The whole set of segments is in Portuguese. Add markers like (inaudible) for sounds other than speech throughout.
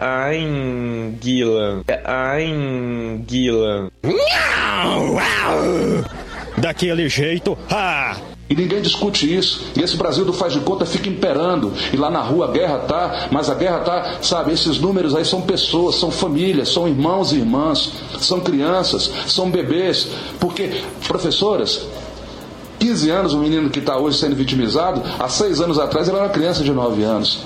Anguila. Anguila. Daquele jeito, ah! E ninguém discute isso. E esse Brasil do faz de conta fica imperando. E lá na rua a guerra tá, mas a guerra tá, sabe, esses números aí são pessoas, são famílias, são irmãos e irmãs, são crianças, são bebês. Porque, professoras, 15 anos, o menino que está hoje sendo vitimizado, há seis anos atrás ele era uma criança de 9 anos.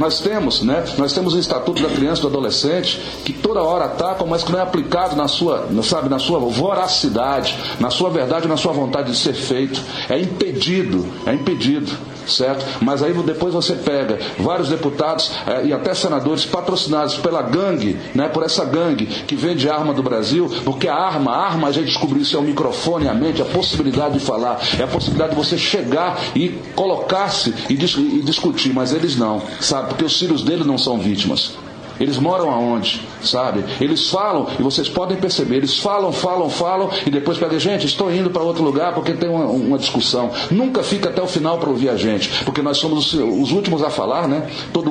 Nós temos, né? Nós temos o Estatuto da Criança e do Adolescente que toda hora ataca, mas que não é aplicado na sua, sabe, na sua voracidade, na sua verdade, na sua vontade de ser feito. É impedido, é impedido certo? Mas aí depois você pega vários deputados eh, e até senadores patrocinados pela gangue, né, por essa gangue que vende arma do Brasil, porque a arma, a arma a gente descobriu isso é o microfone, a mente, a possibilidade de falar, é a possibilidade de você chegar e colocar-se e, dis e discutir, mas eles não, sabe? Porque os filhos deles não são vítimas. Eles moram aonde, sabe? Eles falam, e vocês podem perceber, eles falam, falam, falam, e depois pedem, gente, estou indo para outro lugar porque tem uma, uma, discussão. Nunca fica até o final para ouvir a gente, porque nós somos os, os últimos a falar, né? Todo,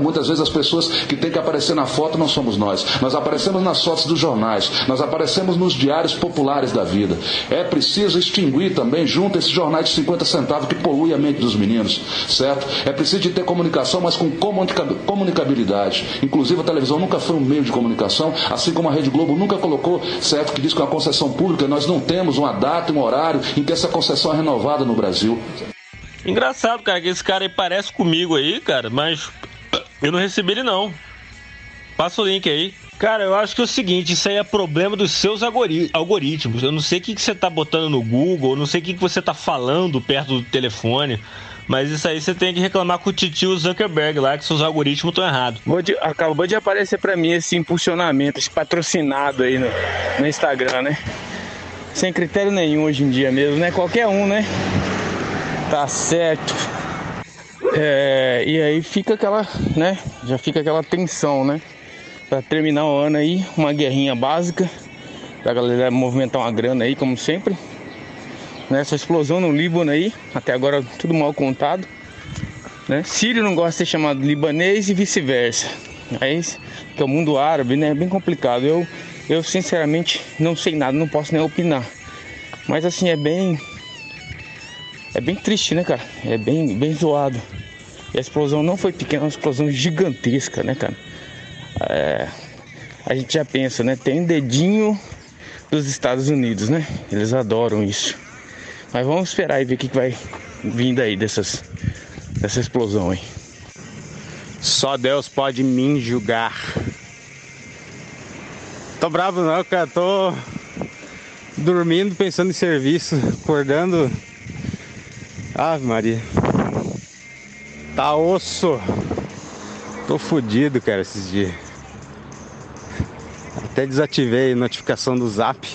muitas vezes as pessoas que têm que aparecer na foto não somos nós. Nós aparecemos nas fotos dos jornais, nós aparecemos nos diários populares da vida. É preciso extinguir também, junto esses jornais de 50 centavos que poluem a mente dos meninos, certo? É preciso de ter comunicação, mas com comunicabilidade. Inclusive, Inclusive, a televisão nunca foi um meio de comunicação, assim como a Rede Globo nunca colocou, certo, que diz que é uma concessão pública, nós não temos uma data, um horário em que essa concessão é renovada no Brasil. Engraçado, cara, que esse cara aí parece comigo aí, cara, mas eu não recebi ele não. Passa o link aí. Cara, eu acho que é o seguinte, isso aí é problema dos seus algoritmos. Eu não sei o que, que você tá botando no Google, eu não sei o que, que você tá falando perto do telefone. Mas isso aí você tem que reclamar com o titio Zuckerberg lá, que seus algoritmos estão errados. Acabou de aparecer para mim esse impulsionamento, esse patrocinado aí no, no Instagram, né? Sem critério nenhum hoje em dia mesmo, né? Qualquer um, né? Tá certo. É, e aí fica aquela, né? Já fica aquela tensão, né? Pra terminar o ano aí, uma guerrinha básica. Pra galera movimentar uma grana aí, como sempre né? explosão no Líbano aí, até agora tudo mal contado. Né? Sírio não gosta de ser chamado libanês e vice-versa. Mas que é o mundo árabe, né? É bem complicado. Eu, eu sinceramente não sei nada, não posso nem opinar. Mas assim é bem, é bem triste, né, cara? É bem, bem zoado. E a explosão não foi pequena, é uma explosão gigantesca, né, cara? É, a gente já pensa, né? Tem dedinho dos Estados Unidos, né? Eles adoram isso. Mas vamos esperar e ver o que, vai vindo aí dessas, dessa explosão aí. Só Deus pode me julgar. Tô bravo não, cara. Tô dormindo, pensando em serviço, acordando. Ave Maria. Tá osso. Tô fudido, cara, esses dias. Até desativei a notificação do zap.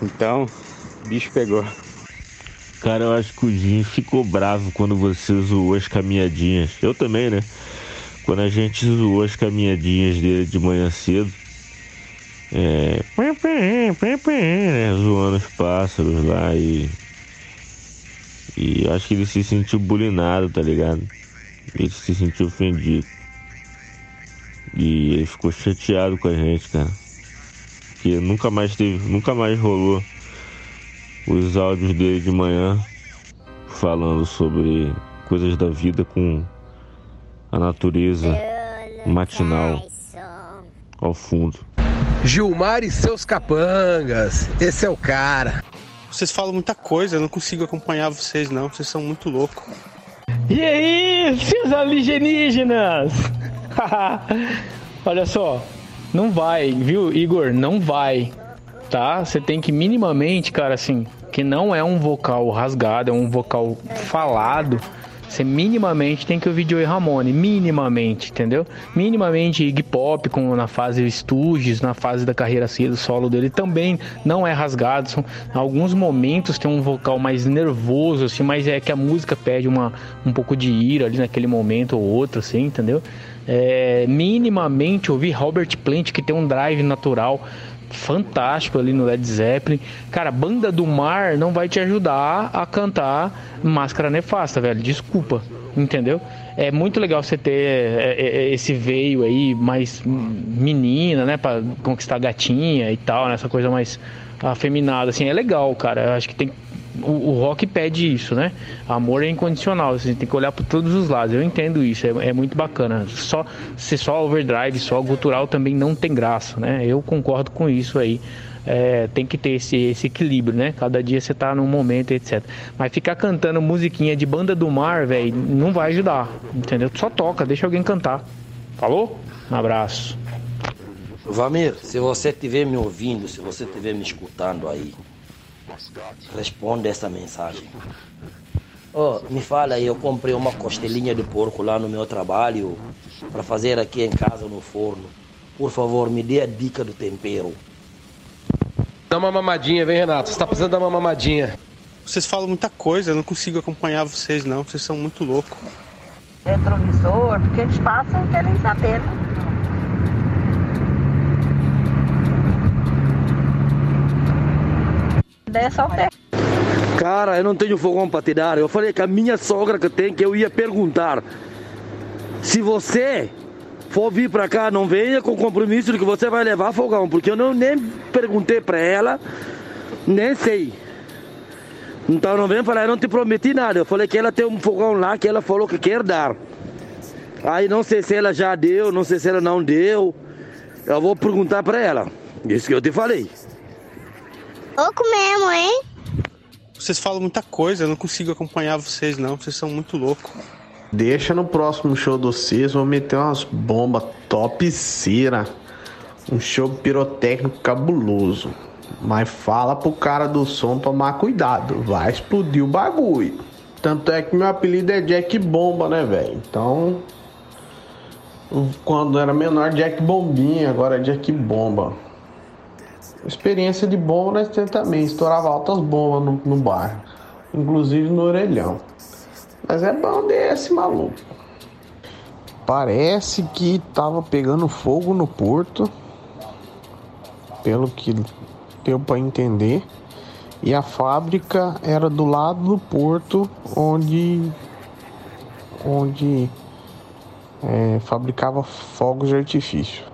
Então, bicho pegou. Cara, eu acho que o Jim ficou bravo quando você zoou as caminhadinhas. Eu também, né? Quando a gente zoou as caminhadinhas dele de manhã cedo. É. Né? Zoando os pássaros lá e. E acho que ele se sentiu bulinado, tá ligado? Ele se sentiu ofendido. E ele ficou chateado com a gente, cara. Porque nunca mais teve. Nunca mais rolou os áudios dele de manhã falando sobre coisas da vida com a natureza matinal ao fundo. Gilmar e seus capangas, esse é o cara. Vocês falam muita coisa, eu não consigo acompanhar vocês não, vocês são muito loucos. E aí, seus alienígenas? (laughs) Olha só, não vai, viu, Igor? Não vai tá? Você tem que minimamente, cara, assim, que não é um vocal rasgado, é um vocal falado. Você minimamente tem que ouvir Joey Ramone, minimamente, entendeu? Minimamente Iggy Pop, como na fase Stooges, na fase da carreira solo dele, também não é rasgado. São, alguns momentos tem um vocal mais nervoso, assim, mas é que a música pede uma, um pouco de ira ali naquele momento ou outro, assim, entendeu? É, minimamente ouvir Robert Plant, que tem um drive natural fantástico ali no Led Zeppelin. Cara, Banda do Mar não vai te ajudar a cantar Máscara Nefasta, velho. Desculpa, entendeu? É muito legal você ter é, é, é, esse veio aí mais menina, né, para conquistar gatinha e tal, né, essa coisa mais afeminada, assim, é legal, cara. Eu acho que tem o, o, rock pede isso, né? Amor é incondicional, você tem que olhar por todos os lados. Eu entendo isso, é, é, muito bacana. Só ser só overdrive, só gutural também não tem graça, né? Eu concordo com isso aí. É, tem que ter esse, esse equilíbrio, né? Cada dia você tá num momento, etc. Mas ficar cantando musiquinha de banda do mar, velho, não vai ajudar, entendeu? Só toca, deixa alguém cantar. Falou? Um abraço. Vamir, se você estiver me ouvindo, se você estiver me escutando aí, responde essa mensagem. Oh, me fala aí, eu comprei uma costelinha de porco lá no meu trabalho para fazer aqui em casa no forno. Por favor, me dê a dica do tempero. Dá uma mamadinha, vem Renato. Você tá precisando dar uma mamadinha. Vocês falam muita coisa, eu não consigo acompanhar vocês não, vocês são muito loucos. Retrovisor, porque eles passam e querem saber, né? É só pé. Cara, eu não tenho fogão para te dar. Eu falei que a minha sogra que tem, que eu ia perguntar. Se você for vir para cá, não venha com compromisso de que você vai levar fogão, porque eu não nem perguntei para ela, nem sei. Então não vem falar, eu não te prometi nada. Eu falei que ela tem um fogão lá que ela falou que quer dar. Aí não sei se ela já deu, não sei se ela não deu. Eu vou perguntar para ela. Isso que eu te falei. Louco mesmo, hein? Vocês falam muita coisa, eu não consigo acompanhar vocês não, vocês são muito loucos. Deixa no próximo show do Cis, vou meter umas bombas top cera. Um show pirotécnico cabuloso. Mas fala pro cara do som tomar cuidado, vai explodir o bagulho. Tanto é que meu apelido é Jack Bomba, né, velho? Então, quando era menor, Jack Bombinha, agora é Jack Bomba. Experiência de bomba nós temos também, estourava altas bombas no, no bairro, inclusive no orelhão. Mas é bom desse maluco. Parece que tava pegando fogo no porto, pelo que deu para entender. E a fábrica era do lado do porto onde onde é, fabricava fogos de artifício.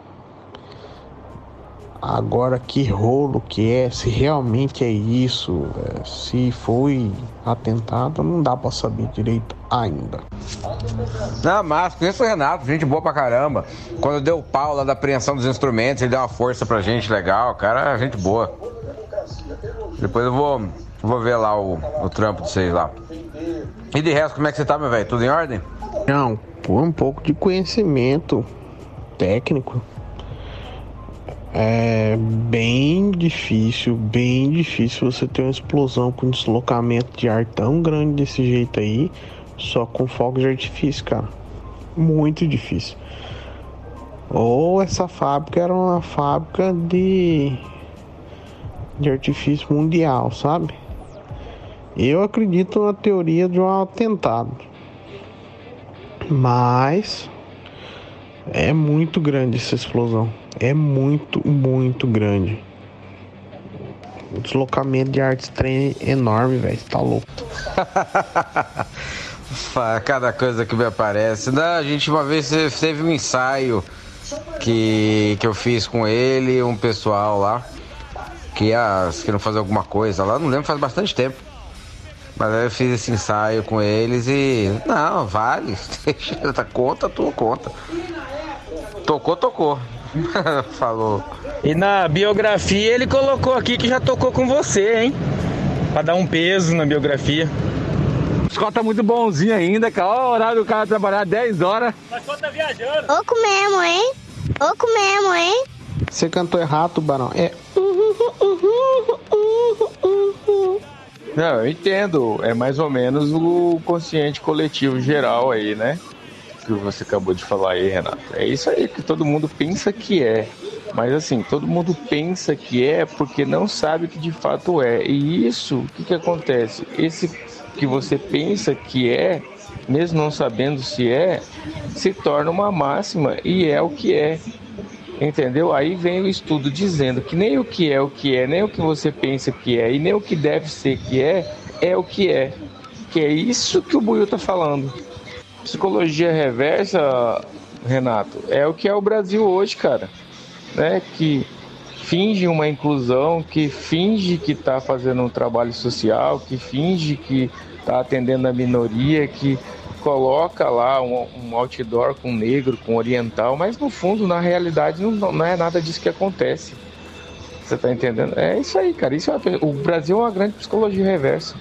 Agora, que rolo que é, se realmente é isso, é, se foi atentado, não dá para saber direito ainda. Não, mas conheço o Renato, gente boa pra caramba. Quando deu o pau lá da apreensão dos instrumentos, ele deu uma força pra gente legal, cara, gente boa. Depois eu vou, vou ver lá o, o trampo de vocês lá. E de resto, como é que você tá, meu velho? Tudo em ordem? Não, por um pouco de conhecimento técnico é bem difícil, bem difícil você ter uma explosão com deslocamento de ar tão grande desse jeito aí, só com fogos de artifício, cara. Muito difícil. Ou essa fábrica era uma fábrica de de artifício mundial, sabe? Eu acredito na teoria de um atentado. Mas é muito grande essa explosão. É muito, muito grande. O deslocamento de arte trem é enorme, velho. Tá louco. (laughs) Cada coisa que me aparece. Não, a gente uma vez teve um ensaio que, que eu fiz com ele, um pessoal lá, que ia queriam fazer alguma coisa lá, não lembro, faz bastante tempo. Mas aí eu fiz esse ensaio com eles e. Não, vale. (laughs) Deixa, conta, tua conta. Tocou, tocou. (laughs) Falou. E na biografia ele colocou aqui que já tocou com você, hein? Pra dar um peso na biografia. O Scott tá muito bonzinho ainda, cara. Olha o horário do cara trabalhar 10 horas. Mas quando tá viajando. Oco mesmo, hein? Oco mesmo, hein? Você cantou errado, Tubarão. É. Não, eu entendo. É mais ou menos o consciente coletivo geral aí, né? Que você acabou de falar aí, Renato. É isso aí que todo mundo pensa que é. Mas assim, todo mundo pensa que é porque não sabe que de fato é. E isso, o que, que acontece? Esse que você pensa que é, mesmo não sabendo se é, se torna uma máxima e é o que é. Entendeu? Aí vem o estudo dizendo que nem o que é o que é, nem o que você pensa que é, e nem o que deve ser que é, é o que é. Que é isso que o Buiu tá falando. Psicologia reversa, Renato, é o que é o Brasil hoje, cara. Né? Que finge uma inclusão, que finge que está fazendo um trabalho social, que finge que está atendendo a minoria, que coloca lá um, um, outdoor com negro, com oriental, mas no fundo, na realidade, não, não é nada disso que acontece. Você tá entendendo? É isso aí, cara. Isso é, o Brasil é uma grande psicologia reversa.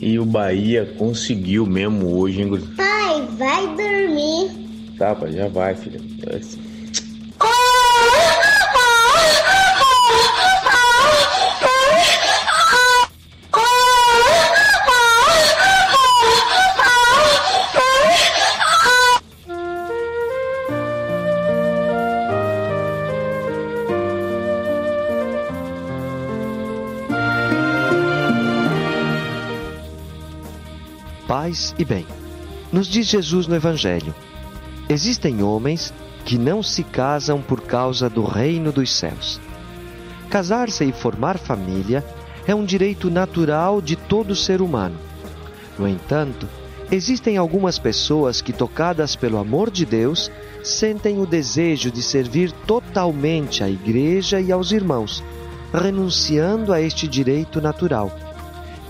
E o Bahia conseguiu mesmo hoje, hein, Pai, vai dormir. Tá, pai, já vai, filha. Paz e bem. Nos diz Jesus no Evangelho: existem homens que não se casam por causa do reino dos céus. Casar-se e formar família é um direito natural de todo ser humano. No entanto, existem algumas pessoas que, tocadas pelo amor de Deus, sentem o desejo de servir totalmente à Igreja e aos irmãos, renunciando a este direito natural.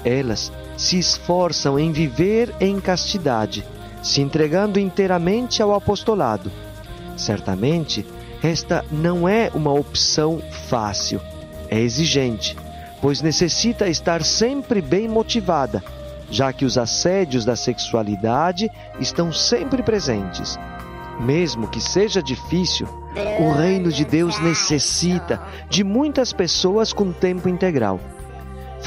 Elas se esforçam em viver em castidade, se entregando inteiramente ao apostolado. Certamente, esta não é uma opção fácil, é exigente, pois necessita estar sempre bem motivada, já que os assédios da sexualidade estão sempre presentes. Mesmo que seja difícil, o reino de Deus necessita de muitas pessoas com tempo integral.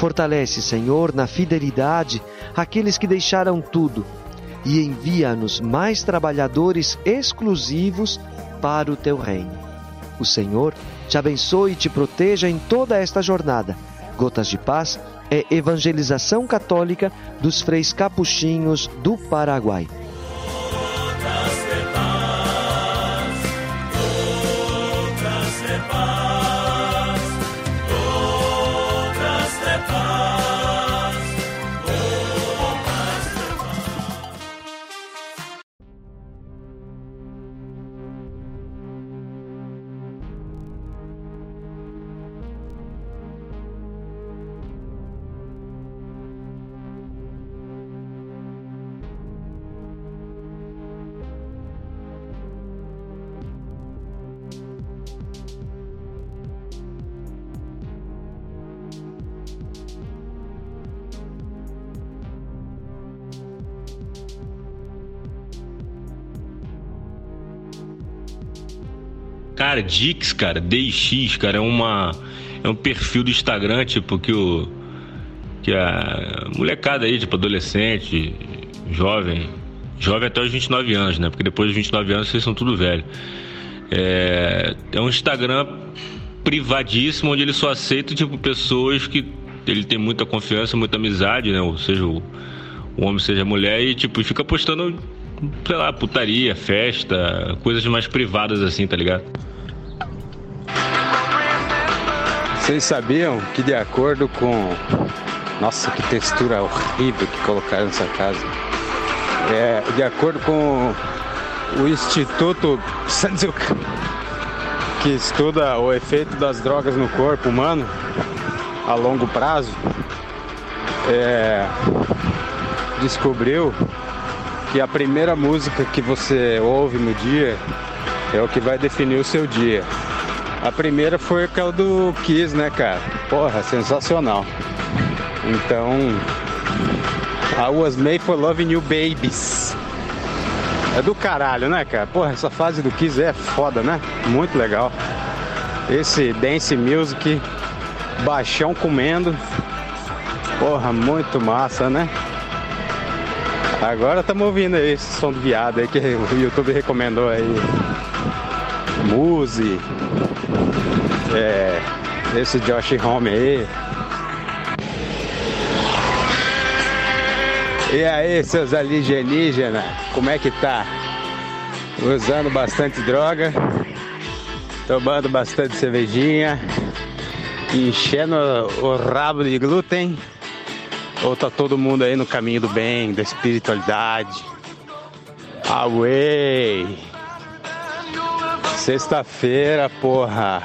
Fortalece, Senhor, na fidelidade aqueles que deixaram tudo e envia-nos mais trabalhadores exclusivos para o teu reino. O Senhor te abençoe e te proteja em toda esta jornada. Gotas de Paz é evangelização católica dos freis capuchinhos do Paraguai. Cara, Dix, cara, DX, cara, é uma é um perfil do Instagram, tipo que o que a molecada aí, tipo adolescente, jovem, jovem até os 29 anos, né? Porque depois dos 29 anos vocês são tudo velho. É, é um Instagram privadíssimo onde ele só aceita tipo pessoas que ele tem muita confiança, muita amizade, né? Ou seja, o, o homem seja a mulher e tipo fica postando sei lá, putaria, festa, coisas mais privadas assim, tá ligado? Vocês sabiam que de acordo com. Nossa, que textura horrível que colocaram nessa casa. É, de acordo com o Instituto Sanzuka, que estuda o efeito das drogas no corpo humano a longo prazo, é, descobriu que a primeira música que você ouve no dia é o que vai definir o seu dia. A primeira foi aquela do Kiss, né, cara? Porra, sensacional. Então, I was made for loving you babies. É do caralho, né, cara? Porra, essa fase do Kiss é foda, né? Muito legal. Esse dance music, baixão comendo. Porra, muito massa, né? Agora estamos ouvindo aí esse som do viado aí que o YouTube recomendou aí. Muse. É, esse Josh Home aí. E aí, seus alienígenas, como é que tá? Usando bastante droga tomando bastante cervejinha, enchendo o rabo de glúten. Ou tá todo mundo aí no caminho do bem, da espiritualidade? Away! Sexta-feira, porra!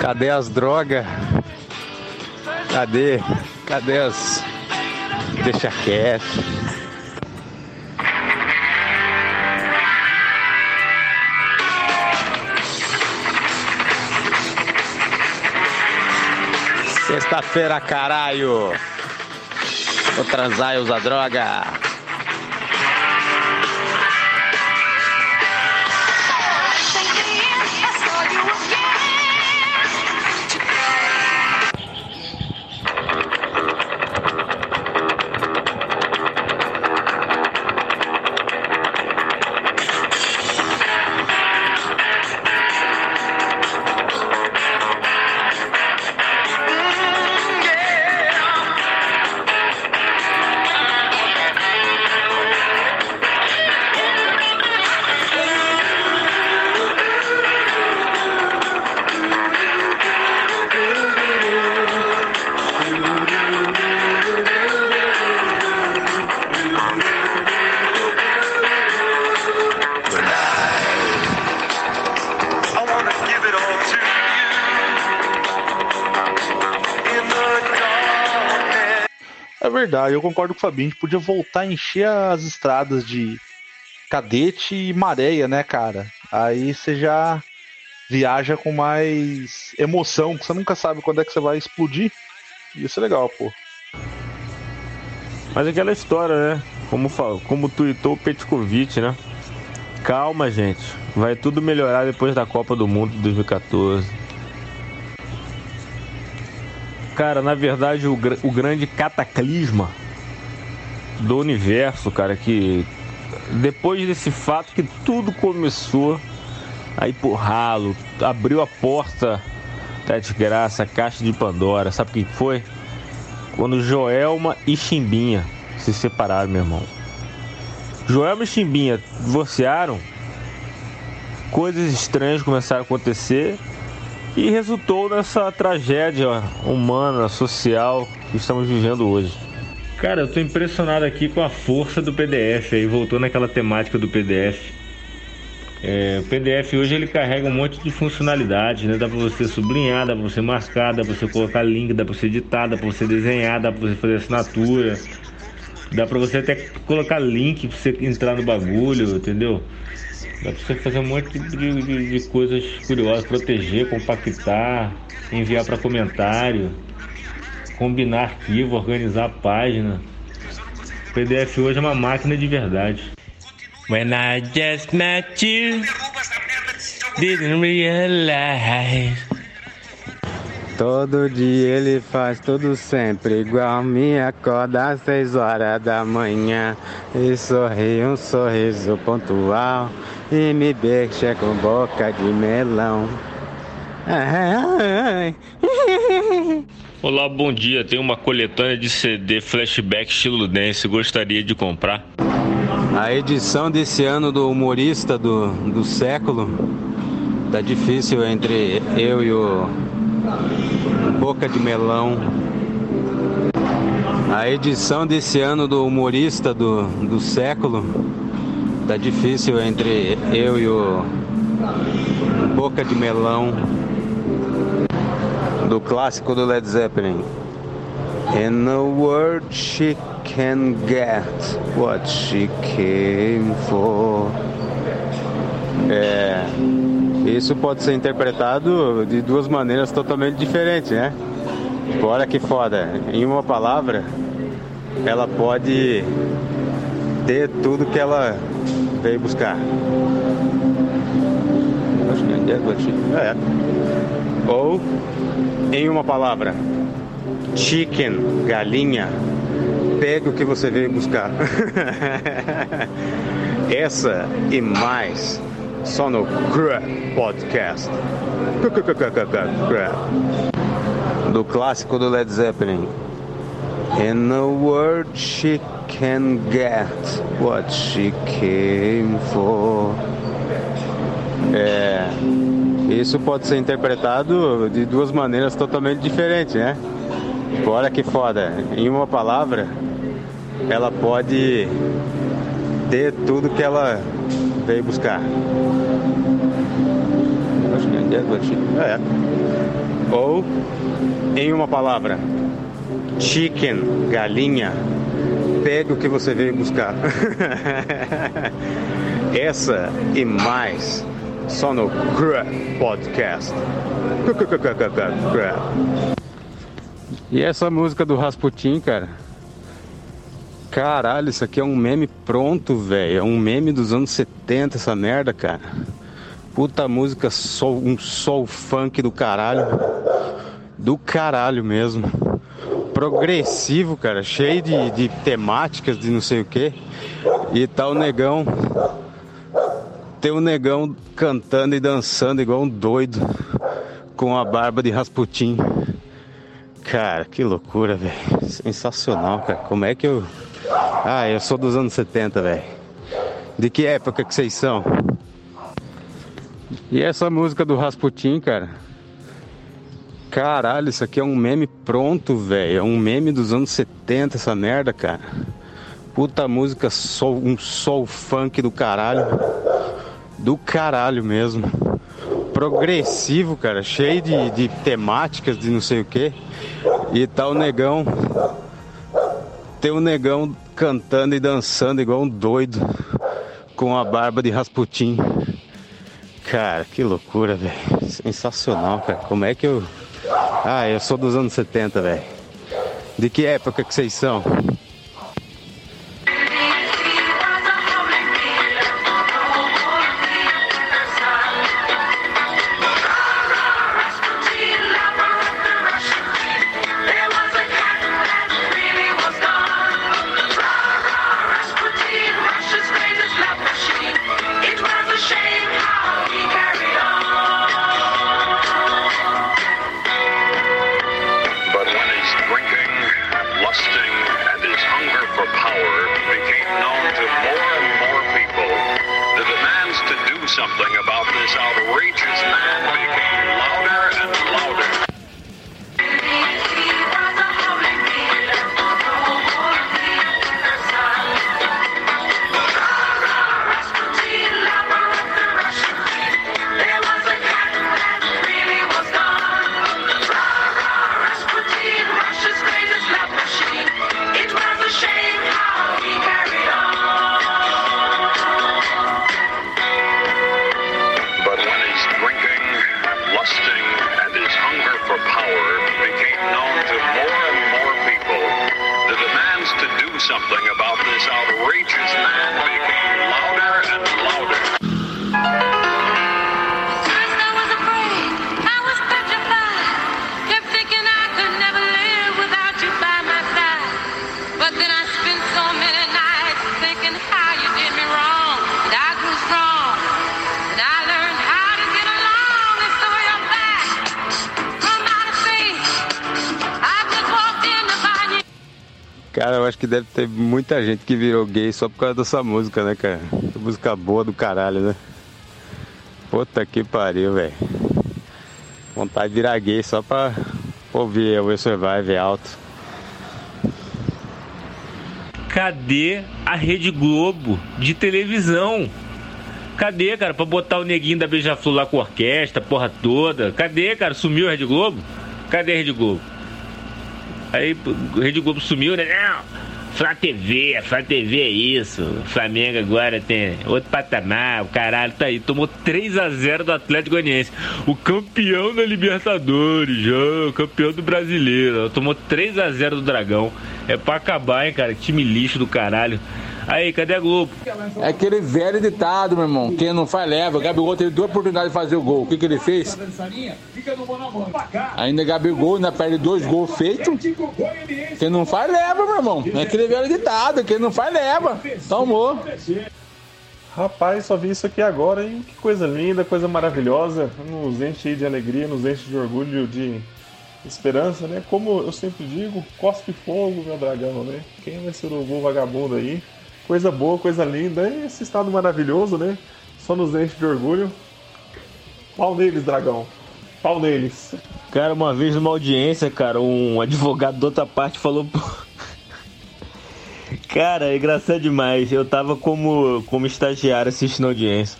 Cadê as drogas? Cadê? Cadê as. Deixa quieto. Sexta-feira, caralho! Vou transar e usar droga. Verdade, eu concordo com o Fabinho. A gente podia voltar a encher as estradas de cadete e maréia, né, cara? Aí você já viaja com mais emoção, você nunca sabe quando é que você vai explodir. Isso é legal, pô. Mas aquela história, né? Como, como tuitou o Petkovic, né? Calma, gente. Vai tudo melhorar depois da Copa do Mundo de 2014. Cara, na verdade, o, o grande cataclisma do universo, cara, que depois desse fato que tudo começou a ir por ralo, abriu a porta da desgraça, a caixa de Pandora, sabe o que foi? Quando Joelma e Chimbinha se separaram, meu irmão. Joelma e Chimbinha divorciaram, coisas estranhas começaram a acontecer e resultou nessa tragédia humana, social que estamos vivendo hoje. Cara, eu tô impressionado aqui com a força do PDF aí, voltou naquela temática do PDF. É, o PDF hoje ele carrega um monte de funcionalidades, né? Dá pra você sublinhar, dá pra você marcar, dá pra você colocar link, dá pra você editar, dá pra você desenhar, dá pra você fazer assinatura. Dá pra você até colocar link pra você entrar no bagulho, entendeu? Dá pra você fazer um monte de, de- de coisas curiosas, proteger, compactar, enviar pra comentário, combinar arquivo, organizar a página. O PDF hoje é uma máquina de verdade. When I just met you, didn't realize. Todo dia ele faz tudo sempre igual. Me acorda às seis horas da manhã e sorri um sorriso pontual e me beija com boca de melão. Ai, ai. Olá, bom dia. Tem uma coletânea de CD flashback estilo dance. Gostaria de comprar? A edição desse ano do humorista do, do século tá difícil entre eu e o Boca de Melão. A edição desse ano do humorista do, do século tá difícil entre eu e o Boca de Melão. Do clássico do Led Zeppelin. In a word she can get what she came for. É, isso pode ser interpretado de duas maneiras totalmente diferentes, né? Tipo, olha que foda. Em uma palavra, ela pode ter tudo que ela veio buscar. Acho que é É. Ou, em uma palavra, chicken, galinha, pegue o que você veio buscar. (laughs) Essa e mais só no Crap Podcast. Do clássico do Led Zeppelin. In a word she can get what she came for. É, Isso pode ser interpretado de duas maneiras totalmente diferentes, né? Tipo, olha que foda. Em uma palavra, ela pode ter tudo que ela veio buscar. É. Ou, em uma palavra, chicken, galinha, pegue o que você veio buscar. (laughs) Essa e mais só no Crap Podcast. (laughs) E essa música do Rasputin, cara? Caralho, isso aqui é um meme pronto, velho. É um meme dos anos 70, essa merda, cara. Puta música, soul, um soul funk do caralho. Do caralho mesmo. Progressivo, cara. Cheio de, de temáticas de não sei o que. E tá o negão. Tem o negão cantando e dançando igual um doido. Com a barba de Rasputin. Cara, que loucura, velho. Sensacional, cara. Como é que eu. Ah, eu sou dos anos 70, velho. De que época que vocês são? E essa música do Rasputin, cara? Caralho, isso aqui é um meme pronto, velho. É um meme dos anos 70, essa merda, cara. Puta música, um soul funk do caralho. Do caralho mesmo. Progressivo, cara. Cheio de, de temáticas de não sei o que. E tá o negão. Tem o negão cantando e dançando igual um doido. Com a barba de Rasputin. Cara, que loucura, velho. Sensacional, cara. Como é que eu. Ah, eu sou dos anos 70, velho. De que época que vocês são? Deve ter muita gente que virou gay só por causa dessa música, né, cara? Música boa do caralho, né? Puta que pariu, velho. Vontade de virar gay só pra ouvir o Survive alto. Cadê a Rede Globo de televisão? Cadê, cara, pra botar o neguinho da Beija-Flor lá com orquestra, porra toda? Cadê, cara? Sumiu a Rede Globo? Cadê a Rede Globo? Aí Rede Globo sumiu, né? Não, Flá TV, Flá TV é isso. O Flamengo agora tem outro patamar, o caralho tá aí. Tomou 3 a 0 do Atlético Goianiense. O campeão da Libertadores, o campeão do brasileiro. Tomou 3 a 0 do Dragão. É pra acabar, hein, cara? Time lixo do caralho. Aí, cadê a Globo? É aquele velho ditado, meu irmão. Quem não faz, leva. O Gabigol teve duas oportunidades de fazer o gol. O que, que ele fez? Ainda Gabigol ainda perde dois gols feitos. Quem não faz, leva, meu irmão. É aquele velho ditado. Quem não faz, leva. Tomou. Rapaz, só vi isso aqui agora, hein? Que coisa linda, coisa maravilhosa. Nos enche de alegria, nos enche de orgulho, de esperança, né? Como eu sempre digo, cospe fogo, meu dragão, né? Quem vai ser o gol vagabundo aí? Coisa boa, coisa linda. E esse estado maravilhoso, né? Só nos enche de orgulho. Pau neles, dragão. Pau neles. Cara, uma vez numa audiência, cara, um advogado da outra parte falou. (laughs) Cara, é engraçado demais. Eu tava como, como estagiário assistindo a audiência.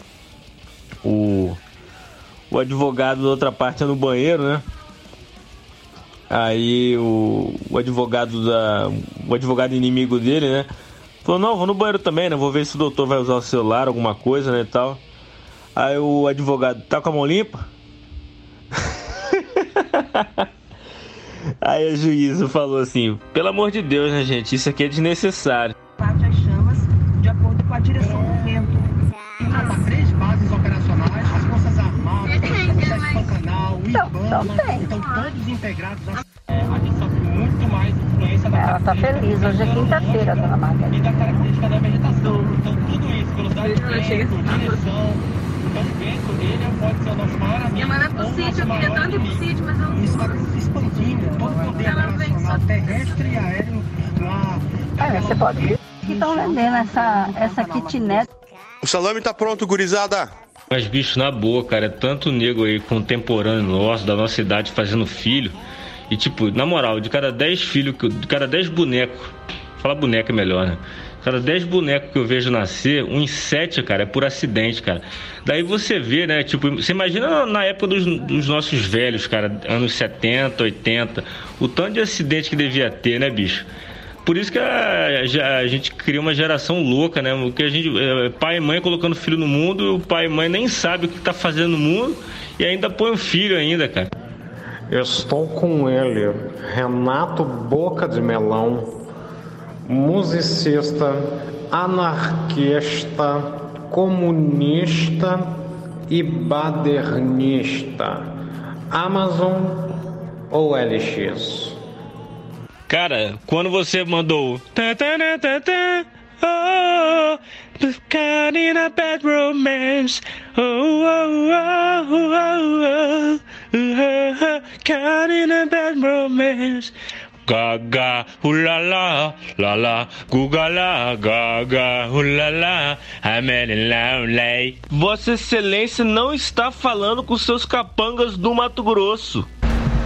O, o advogado da outra parte é no banheiro, né? Aí o, o advogado da. O advogado inimigo dele, né? Falou, não, vou no banheiro também, né? Vou ver se o doutor vai usar o celular, alguma coisa, né? E tal. Aí o advogado, tá com a mão limpa? (laughs) Aí o juízo falou assim: pelo amor de Deus, né, gente? Isso aqui é desnecessário. às chamas de acordo com a direção do vento. Há três bases operacionais, as Forças Armadas, o Pantanal, o IBAMA, estão todos integrados. Ela tá feliz, hoje é quinta-feira, dona Margarida. e da característica da vegetação. Então tudo isso, velocidade de vento, direção. Então o vento, ele pode ser o nosso maior amigo. Minha mãe vai pro ou sítio, eu queria tanto ir pro sítio, mas eu não Isso está se expandindo, todo o poder operacional terrestre e aéreo lá. É, você pode ir. Que estão vendendo essa, essa kitnet. O salame tá pronto, gurizada. Mas, bicho, na boa, cara, é tanto nego aí contemporâneo nosso, da nossa idade, fazendo filho. E, tipo, na moral, de cada 10 filhos, de cada 10 bonecos, falar boneco é melhor, né? Cada 10 bonecos que eu vejo nascer, uns 7, cara, é por acidente, cara. Daí você vê, né? Tipo, você imagina na época dos, dos nossos velhos, cara, anos 70, 80, o tanto de acidente que devia ter, né, bicho? Por isso que a, já- a gente cria uma geração louca, né? Porque a gente, é, pai e mãe colocando filho no mundo, o pai e mãe nem sabe o que tá fazendo no mundo e ainda põe um filho ainda, cara. Estou com ele, Renato Boca de Melão, musicista, anarquista, comunista e badernista. Amazon ou LX? Cara, quando você mandou. Tá, tá, tá, oh, in a bad romance. Oh, oh, oh, oh, oh, oh, caught in a bad romance. Gaga, ulala, la la, gugala, gaga, ulala, I'm in lonely. Vossa Excelência não está falando com seus capangas do Mato Grosso.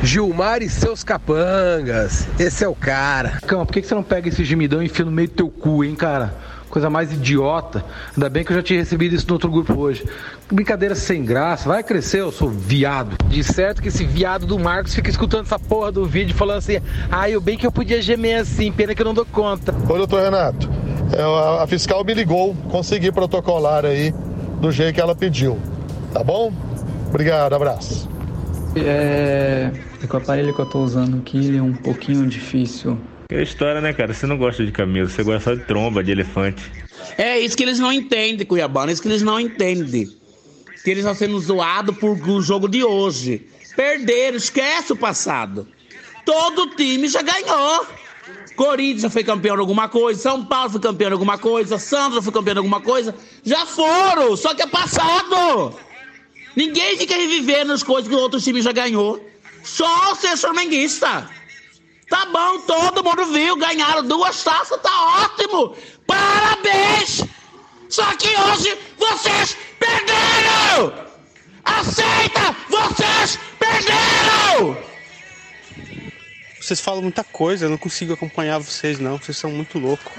Gilmar e seus capangas. Esse é o cara. Cão, por que que você não pega esse gemidão e enfia no meio do teu cu, hein, cara? Coisa mais idiota. Ainda bem que eu já tinha recebido isso no outro grupo hoje. Brincadeira sem graça. Vai crescer, eu sou viado. De certo que esse viado do Marcos fica escutando essa porra do vídeo falando assim: ai, o bem que eu podia gemer assim, pena que eu não dou conta. Ô, doutor Renato, é, a, fiscal me ligou, consegui protocolar aí do jeito que ela pediu. Tá bom? Obrigado, abraço. É, é o aparelho que eu tô usando aqui ele é um pouquinho difícil. Que história, né, cara? Você não gosta de camelo, você gosta só de tromba, de elefante. É isso que eles não entendem, Cuiabano. É isso que eles não entendem. Que eles estão sendo zoados por o jogo de hoje. Perderam, esquece o passado. Todo time já ganhou. Corinthians já foi campeão de alguma coisa, São Paulo foi campeão de alguma coisa, Santos já foi campeão de alguma coisa. Já foram, só que é passado. Ninguém fica revivendo as coisas que o outro time já ganhou. Só ser flamenguista. Tá bom, todo mundo viu, ganharam duas taças, tá ótimo! Parabéns! Só que hoje vocês perderam! Aceita! Vocês perderam! Vocês falam muita coisa, eu não consigo acompanhar vocês não, vocês são muito loucos.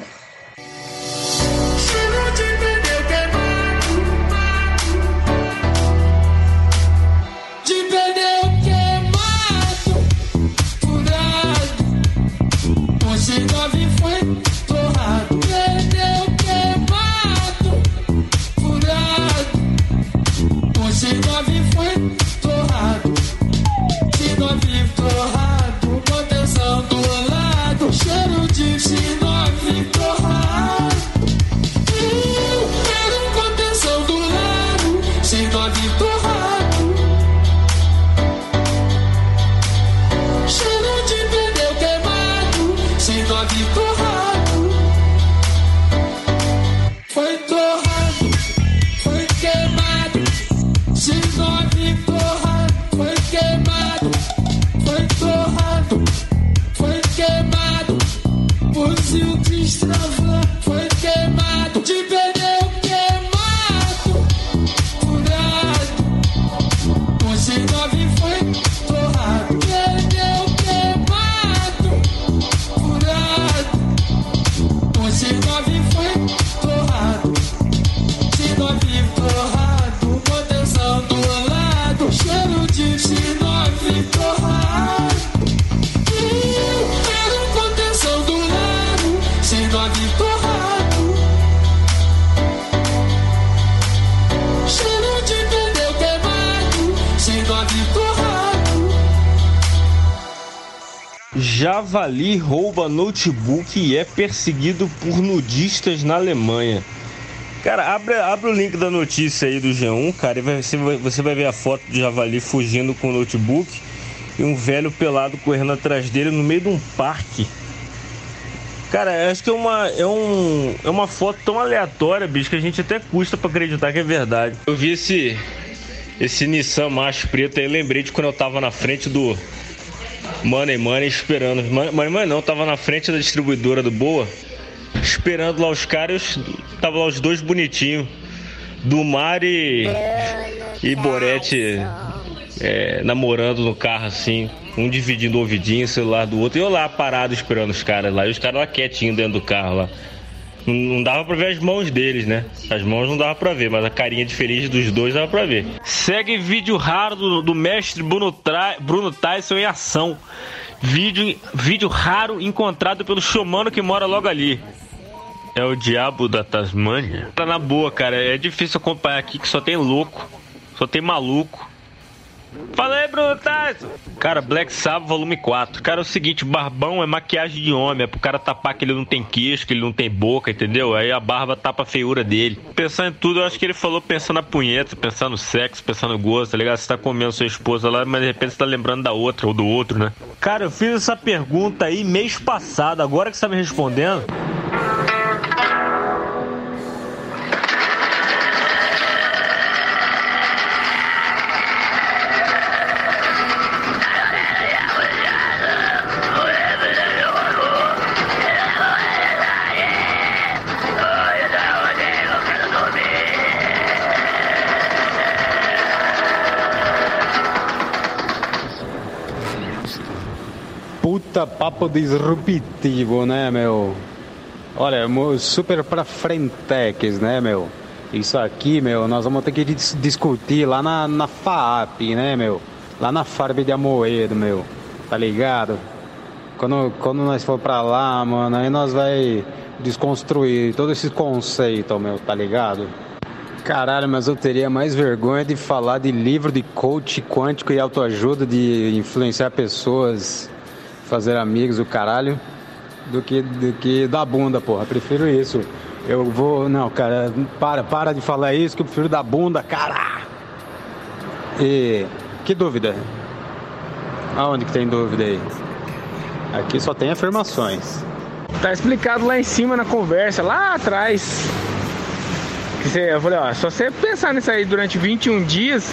19 torradas. Contenção do lado. Cheiro de pneu. Javali rouba notebook e é perseguido por nudistas na Alemanha. Cara, abre, abre o link da notícia aí do G1, cara, e vai, você, vai, você vai ver a foto do Javali fugindo com o notebook e um velho pelado correndo atrás dele no meio de um parque. Cara, acho que é uma, é, um, é uma foto tão aleatória, bicho, que a gente até custa pra acreditar que é verdade. Eu vi esse, esse Nissan macho preto aí, lembrei de quando eu tava na frente do Money Money esperando. Money Money não, tava na frente da distribuidora do Boa, esperando lá os caras, tava lá os dois bonitinhos, do Mar e, e Borete é, namorando no carro assim, um dividindo o ouvidinho, o celular do outro, e eu lá parado esperando os caras lá, e os caras lá quietinhos dentro do carro lá. Não, não dava pra ver as mãos deles, né? As mãos não dava pra ver, mas a carinha de feliz dos dois dava pra ver. Segue vídeo raro do, do mestre Bruno, Tra... Bruno Tyson em ação. Vídeo, vídeo raro encontrado pelo xamano que mora logo ali. É o diabo da Tasmânia? Tá na boa, cara. É difícil acompanhar aqui que só tem louco, só tem maluco. Fala aí, Bruno Tyson. Cara, Black Sabbath volume 4. Cara, é o seguinte, barbão é maquiagem de homem, é pro cara tapar que ele não tem queixo, que ele não tem boca, entendeu? Aí a barba tapa a feiura dele. Pensando em tudo, eu acho que ele falou pensando na punheta, pensando no sexo, pensando no gosto, tá ligado? Você tá comendo sua esposa lá, mas de repente você tá lembrando da outra ou do outro, né? Cara, eu fiz essa pergunta aí mês passado, agora que você tá me respondendo. Papo disruptivo, né, meu? Olha, super pra frentex, né, meu? Isso aqui, meu, nós vamos ter que dis- discutir lá na, na FAAP, né, meu? Lá na Farb de Amoedo, meu. Tá ligado? Quando, quando nós for pra lá, mano, aí nós vai desconstruir todo esse conceito, meu, tá ligado? Caralho, mas eu teria mais vergonha de falar de livro de coach quântico e autoajuda, de influenciar pessoas, fazer amigos, o caralho, do que, do que da bunda, porra. Prefiro isso. Eu vou. Não, cara, para, para de falar isso, que eu prefiro da bunda, cara. E. Que dúvida? Aonde que tem dúvida aí? Aqui só tem afirmações. Tá explicado lá em cima na conversa, lá atrás. Que você- Eu falei, ó, só você pensar nisso aí durante 21 dias,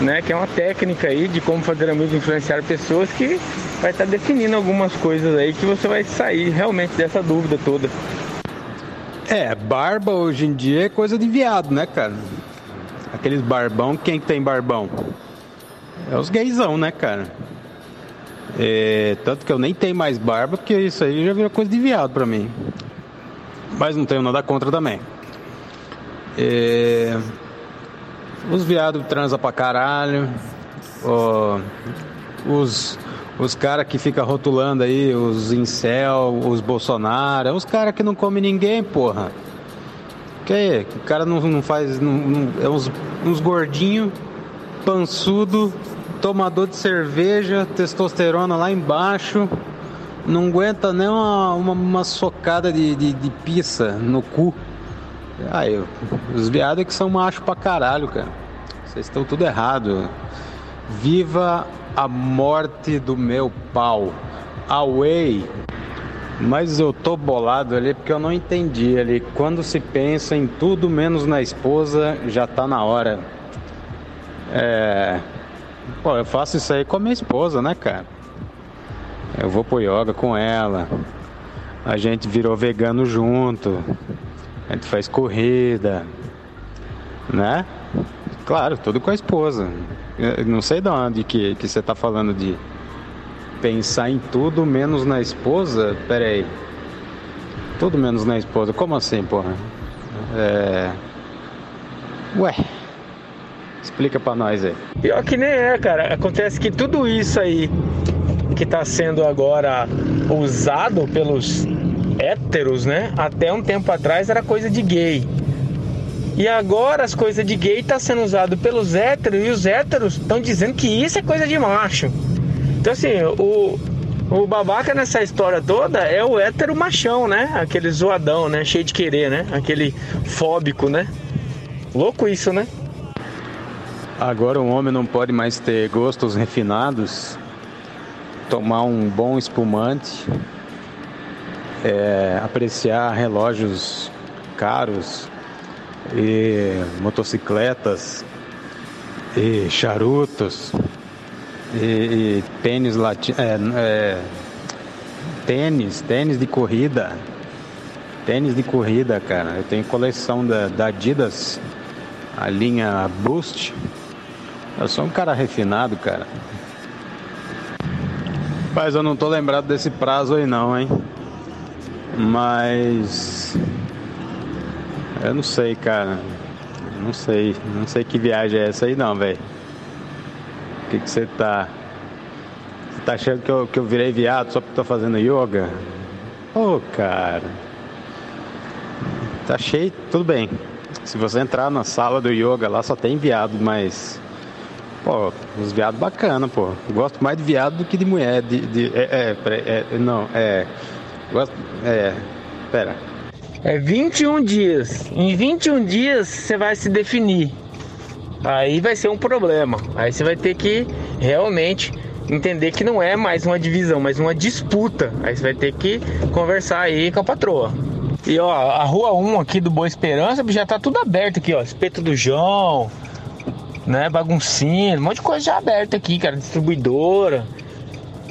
né? Que é uma técnica aí de como fazer amigos influenciar pessoas que vai estar definindo algumas coisas aí que você vai sair realmente dessa dúvida toda. É, barba hoje em dia é coisa de viado, né, cara? Aqueles barbão, quem tem barbão? É os gaysão, né, cara? É, tanto que eu nem tenho mais barba, porque isso aí já virou coisa de viado pra mim. Mas não tenho nada contra também. É, os viados transam pra caralho. ó, os os caras que ficam rotulando aí, os incel, os Bolsonaro, é os caras que não comem ninguém, porra. Que o cara não, não faz. Não, não- é uns, uns gordinhos, pançudo, tomador de cerveja, testosterona lá embaixo. Não aguenta nem uma, uma, uma socada de, de, de pizza no cu. Aí, os viados é que são macho pra caralho, cara. Vocês estão tudo errado. Viva a morte do meu pau. Away. Mas eu tô bolado ali porque eu não entendi ali. Quando se pensa em tudo menos na esposa, já tá na hora. É. Pô, eu faço isso aí com a minha esposa, né, cara? Eu vou pro yoga com ela. A gente virou vegano junto. A gente faz corrida. Né? Claro, tudo com a esposa. Não sei de onde que, que você tá falando de pensar em tudo menos na esposa. Pera aí. Tudo menos na esposa. Como assim, porra? É. Ué. Explica pra nós aí. Pior que nem é, cara. Acontece que tudo isso aí que tá sendo agora usado pelos héteros, né? Até um tempo atrás era coisa de gay. E agora as coisas de gay tá sendo usado pelos héteros e os héteros estão dizendo que isso é coisa de macho. Então assim, o, O babaca nessa história toda é o hétero machão, né? Aquele zoadão, né? Cheio de querer, né? Aquele fóbico, né? Louco isso, né? Agora o homem não pode mais ter gostos refinados, tomar um bom espumante, é, apreciar relógios caros e motocicletas e charutos e, e tênis lati é, é, tênis, tênis de corrida. Tênis de corrida, cara. Eu tenho coleção da, da Adidas, a linha Boost. Eu sou um cara refinado, cara. Mas eu não tô lembrado desse prazo aí não, hein? Mas eu não sei, cara. Não sei, não sei que viagem é essa aí não, velho. O que que você tá Você tá achando que eu, que eu virei viado só porque tô fazendo yoga? Ô, oh, cara. Tá cheio, tudo bem. Se você entrar na sala do yoga lá só tem viado, mas Pô, uns viados bacana, pô. Gosto mais de viado do que de mulher. De, de, é, é, é, não, é. Gosto. É. Pera. É 21 dias. Em 21 dias você vai se definir. Aí vai ser um problema. Aí você vai ter que realmente entender que não é mais uma divisão, mas uma disputa. Aí você vai ter que conversar aí com a patroa. E ó, a rua 1 aqui do Boa Esperança já tá tudo aberto aqui, ó. Espeto do João, né? Baguncinha, um monte de coisa já aberta aqui, cara. Distribuidora,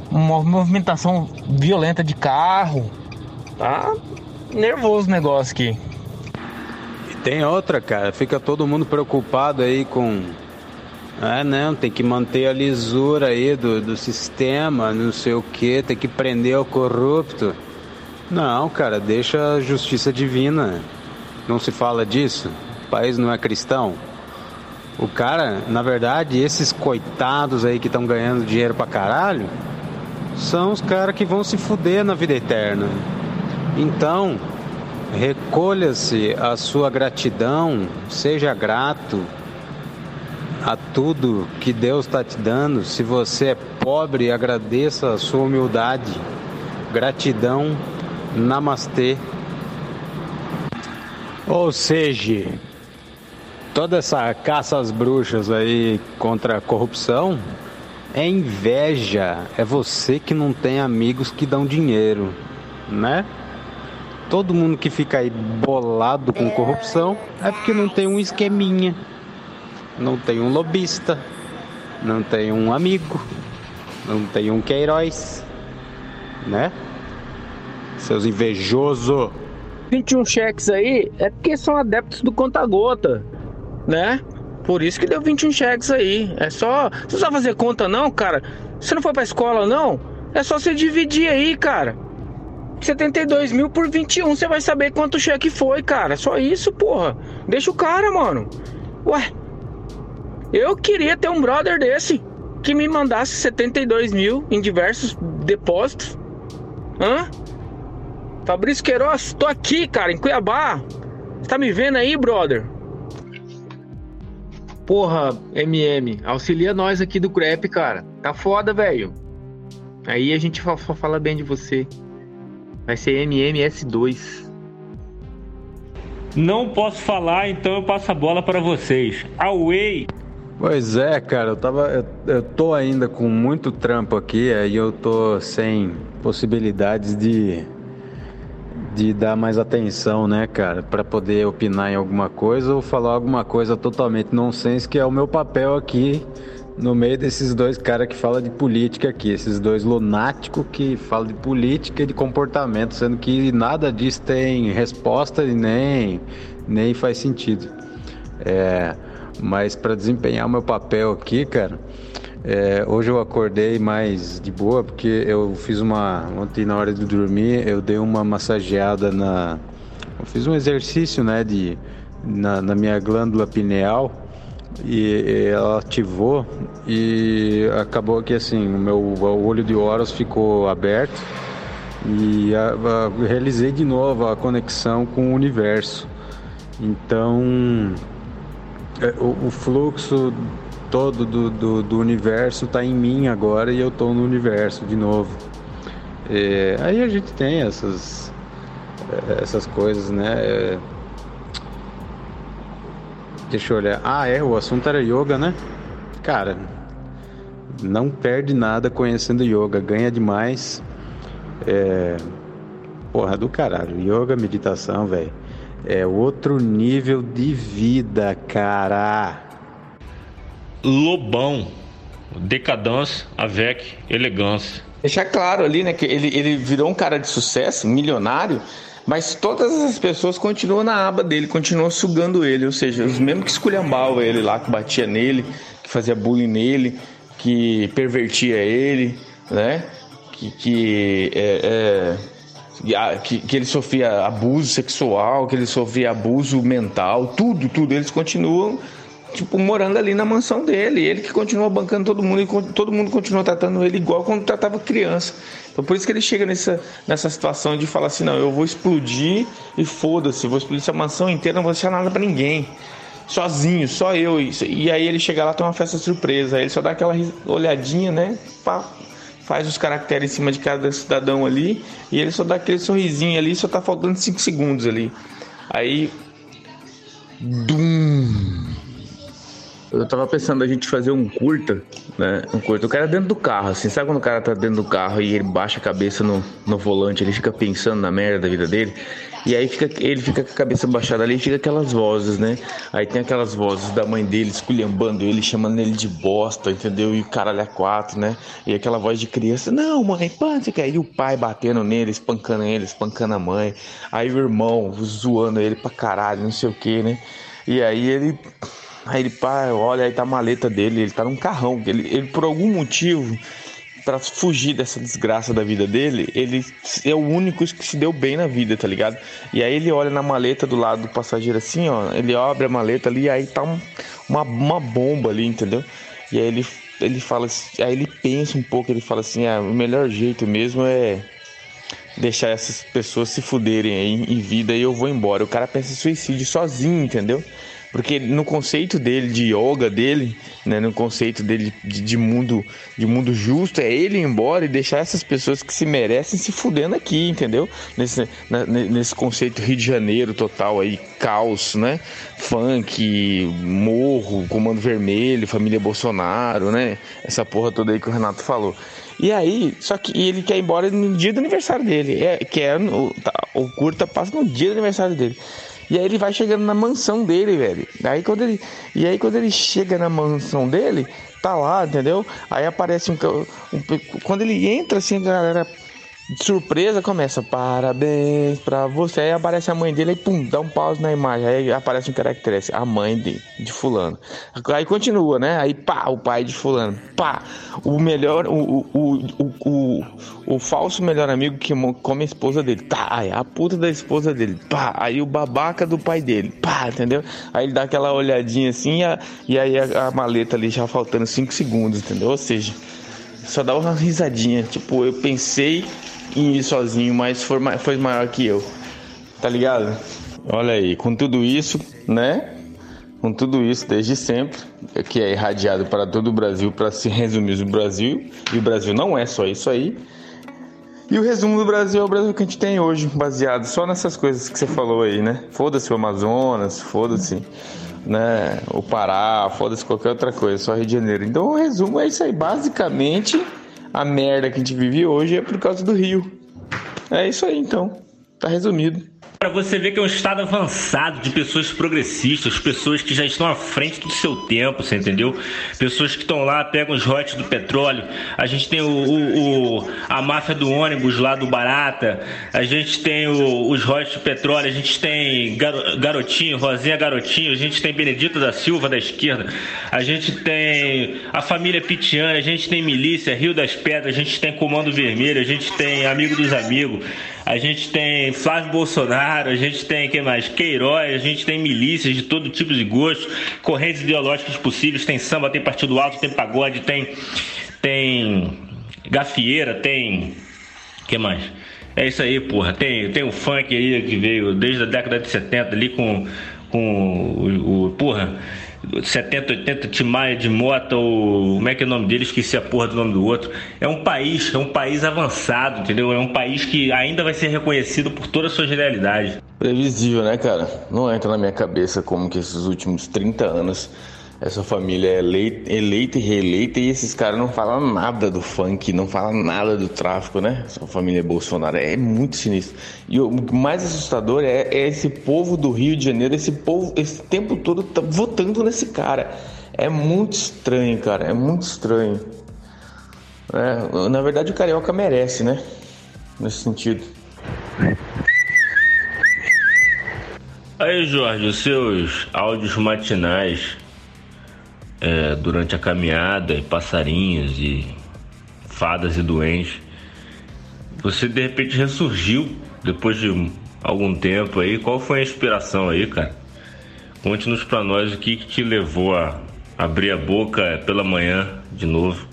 uma movimentação violenta de carro. Tá nervoso o negócio aqui. E tem outra, cara. Fica todo mundo preocupado aí com. Ah, não, tem que manter a lisura aí do, do sistema, não sei o que, tem que prender o corrupto. Não, cara, deixa a justiça divina. Não se fala disso? O país não é cristão? O cara, na verdade, esses coitados aí que estão ganhando dinheiro pra caralho, são os caras que vão se fuder na vida eterna. Então, recolha-se a sua gratidão, seja grato a tudo que Deus está te dando. Se você é pobre, agradeça a sua humildade. Gratidão, namastê. Ou seja, toda essa caça às bruxas aí contra a corrupção é inveja. É você que não tem amigos que dão dinheiro, né? Todo mundo que fica aí bolado com corrupção é porque não tem um esqueminha, não tem um lobista, não tem um amigo, não tem um Queiroz, né? Seus invejosos. 21 cheques aí é porque são adeptos do conta-gota né? Por isso que deu 21 cheques aí. É só. Você não só fazer conta, não, cara. Você não foi pra escola, não? É só você dividir aí, cara. 72 mil por 21, você vai saber quanto cheque foi, cara. Só isso, porra. Deixa o cara, mano. Ué. Eu queria ter um brother desse que me mandasse 72 mil em diversos depósitos. Hã? Fabrício Queiroz, tô aqui, cara, em Cuiabá. Você tá me vendo aí, brother? Porra, MM, auxilia nós aqui do Crep, cara. Tá foda, velho. Aí a gente só fala bem de você. Vai ser MMS2. Não posso falar, então eu passo a bola para vocês. Away! Pois é, cara, eu tava. Eu, eu tô ainda com muito trampo aqui, aí eu tô sem possibilidades de de dar mais atenção, né, cara, para poder opinar em alguma coisa ou falar alguma coisa totalmente nonsense, que é o meu papel aqui no meio desses dois caras que falam de política aqui, esses dois lunáticos que falam de política e de comportamento, sendo que nada disso tem resposta e nem, nem faz sentido. É, mas para desempenhar o meu papel aqui, cara, é, hoje eu acordei mais de boa porque eu fiz uma. Ontem na hora de dormir eu dei uma massageada na. Eu fiz um exercício né, de, na, na minha glândula pineal e ela ativou e acabou que assim o meu o olho de Horus ficou aberto e a, a, realizei de novo a conexão com o universo. Então é, o, o fluxo todo do, do, do universo está em mim agora e eu estou no universo de novo. É, aí a gente tem essas, é, essas coisas, né? É, deixa eu olhar. Ah, é, o assunto era yoga, né? Cara, não perde nada conhecendo yoga, ganha demais. É, porra do caralho, yoga, meditação, velho. É outro nível de vida, cara. Lobão, decadência avec elegância. Deixar claro ali, né, que ele, ele virou um cara de sucesso, milionário, mas todas as pessoas continuam na aba dele, continuam sugando ele, ou seja, os mesmos que esculhambavam ele lá, que batia nele, que fazia bullying nele, que pervertia ele, né, que, que, é, é, que, que ele sofria abuso sexual, que ele sofria abuso mental, tudo, tudo, eles continuam tipo, morando ali na mansão dele. Ele que continua bancando todo mundo e todo mundo continua tratando ele igual quando tratava criança. Então por isso que ele chega nessa, nessa situação de falar assim, não, eu vou explodir e foda-se, vou explodir essa mansão inteira, não vou deixar nada para ninguém. Sozinho, só eu. E aí ele chega lá, tem uma festa surpresa. Aí ele só dá aquela olhadinha, né? Pá, faz os caracteres em cima de cada cidadão ali. E ele só dá aquele sorrisinho ali, só tá faltando 5 segundos ali. Aí. Dum! Eu tava pensando a gente fazer um curta, né? Um curta. O cara dentro do carro, assim. Sabe quando o cara tá dentro do carro e ele baixa a cabeça no, no volante, ele fica pensando na merda da vida dele? E aí fica, ele fica com a cabeça baixada ali e fica aquelas vozes, né? Aí tem aquelas vozes da mãe dele esculhambando ele, chamando ele de bosta, entendeu? E o caralho é quatro, né? E aquela voz de criança, não, mãe, pã, você quer? E o pai batendo nele, espancando ele, espancando a mãe. Aí o irmão zoando ele pra caralho, não sei o que, né? E aí ele Aí ele, pá, olha, aí tá a maleta dele, ele tá num carrão. Ele, ele por algum motivo, para fugir dessa desgraça da vida dele, ele é o único que se deu bem na vida, tá ligado? E aí ele olha na maleta do lado do passageiro assim, ó, ele abre a maleta ali, aí tá um, uma, uma bomba ali, entendeu? E aí ele, ele fala, aí ele pensa um pouco, ele fala assim, ah, o melhor jeito mesmo é deixar essas pessoas se fuderem aí em vida e eu vou embora. O cara pensa em suicídio sozinho, entendeu? Porque no conceito dele de yoga dele, né, no conceito dele de, de, mundo de mundo justo, é ele ir embora e deixar essas pessoas que se merecem se fudendo aqui, entendeu? Nesse, na, nesse conceito Rio de Janeiro total aí, caos, né? Funk, morro, comando vermelho, família Bolsonaro, né? Essa porra toda aí que o Renato falou. E aí, só que ele quer ir embora no dia do aniversário dele. É, que é, o, tá, o curta passa no dia do aniversário dele. E aí ele vai chegando na mansão dele, velho. Aí quando ele, e aí quando ele chega na mansão dele, tá lá, entendeu? Aí aparece um, um quando ele entra assim, a galera de surpresa começa, parabéns pra você. Aí aparece a mãe dele, aí pum, dá um pause na imagem. Aí aparece um caractere, a mãe de, de fulano. Aí continua, né? Aí pá, o pai de fulano. Pá, o melhor, o, o, o, o, falso melhor amigo que come a esposa dele. Tá, aí a puta da esposa dele. Pá, aí o babaca do pai dele. Pá, entendeu? Aí ele dá aquela olhadinha assim e aí a maleta ali já faltando 5 segundos, entendeu? Ou seja, só dá uma risadinha. Tipo, eu pensei ir sozinho, mas foi, foi maior que eu. Tá ligado? Olha aí, com tudo isso, né? Com tudo isso desde sempre, que é irradiado para todo o Brasil, para se resumir o Brasil, e o Brasil não é só isso aí. E o resumo do Brasil é o Brasil que a gente tem hoje, baseado só nessas coisas que você falou aí, né? Foda-se o Amazonas, foda-se né, o Pará, foda-se qualquer outra coisa, só Rio de Janeiro. Então o resumo é isso aí, basicamente a merda que a gente vive hoje é por causa do Rio. É isso aí então. Tá resumido. Para você ver que é um estado avançado de pessoas progressistas, pessoas que já estão à frente do seu tempo, você entendeu? Pessoas que estão lá, pegam os rotes do petróleo. A gente tem o, o, o, a máfia do ônibus lá do Barata. A gente tem o, os rotes do petróleo. A gente tem Garotinho, Rosinha Garotinho. A gente tem Benedito da Silva da esquerda. A gente tem a família Pitiana. A gente tem Milícia, Rio das Pedras. A gente tem Comando Vermelho. A gente tem Amigo dos Amigos. A gente tem Flávio Bolsonaro, a gente tem quem mais? Queiroz, a gente tem milícias de todo tipo de gosto, correntes ideológicas possíveis, tem samba, tem partido alto, tem pagode, tem tem gafieira, tem que mais? É isso aí, porra. Tem, tem o funk aí que veio desde a década de 70 ali com, com o, o porra 70, 80 Timaya de Mota, ou como é que é o nome dele? Esqueci a porra do nome do outro. É um país, é um país avançado, entendeu? É um país que ainda vai ser reconhecido por todas as suas realidades. Previsível, né, cara? Não entra na minha cabeça como que esses últimos 30 anos essa família é eleita, eleita e reeleita e esses caras não falam nada do funk, não falam nada do tráfico, né? Essa família Bolsonaro é muito sinistro. E o mais assustador é, é esse povo do Rio de Janeiro, esse povo, esse tempo todo tá votando nesse cara. É muito estranho, cara, é muito estranho. É, na verdade, o Carioca merece, né? Nesse sentido. Aí, Jorge, os seus áudios matinais é, durante a caminhada, e passarinhos e fadas e doentes. Você de repente ressurgiu depois de algum tempo aí. Qual foi a inspiração aí, cara? Conte-nos pra nós o que, que te levou a abrir a boca pela manhã de novo.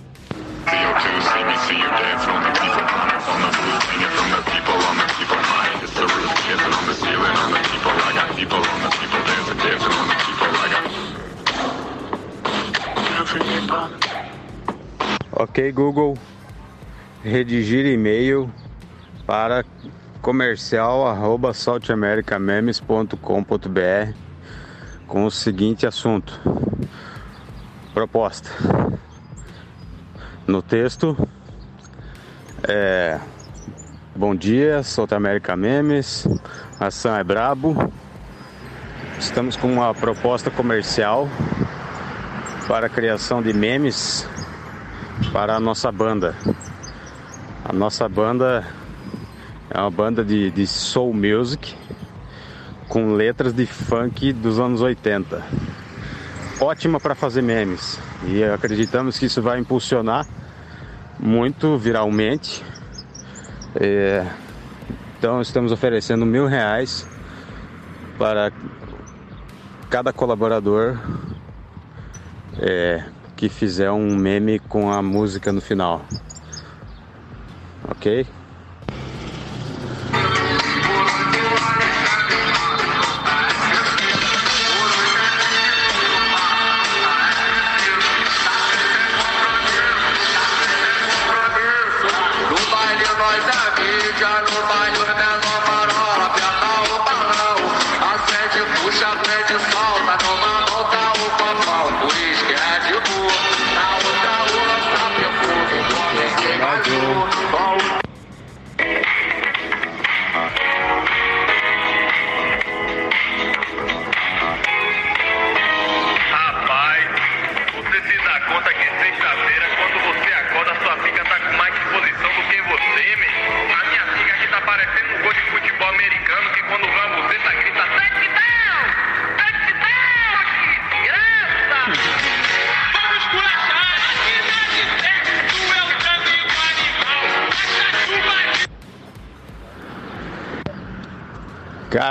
Ok, Google, redigir e-mail para comercial arroba saltamericamemes.com.br com o seguinte assunto. Proposta. No texto é Bom dia, Solta América Memes, ação é brabo. Estamos com uma proposta comercial para a criação de memes para a nossa banda. A nossa banda é uma banda de, de soul music com letras de funk dos anos 80. Ótima para fazer memes e acreditamos que isso vai impulsionar muito viralmente. É, então estamos oferecendo mil reais para cada colaborador é, que fizer um meme com a música no final. Ok?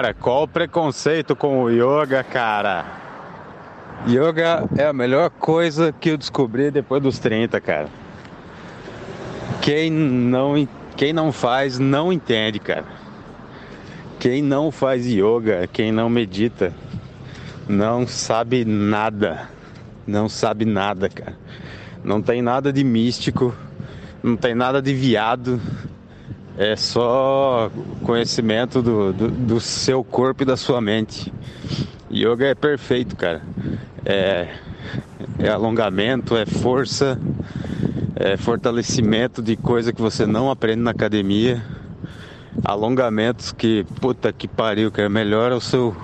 Cara, qual o preconceito com o yoga, cara? Yoga é a melhor coisa que eu descobri depois dos 30, cara. Quem não, quem não faz, não entende, cara. Quem não faz yoga, quem não medita, não sabe nada. Não sabe nada, cara. Não tem nada de místico, não tem nada de viado. É só conhecimento do, do, do seu corpo e da sua mente. Yoga é perfeito, cara. É, é alongamento, é força, é fortalecimento de coisa que você não aprende na academia. Alongamentos que, puta que pariu, cara, melhora o seu.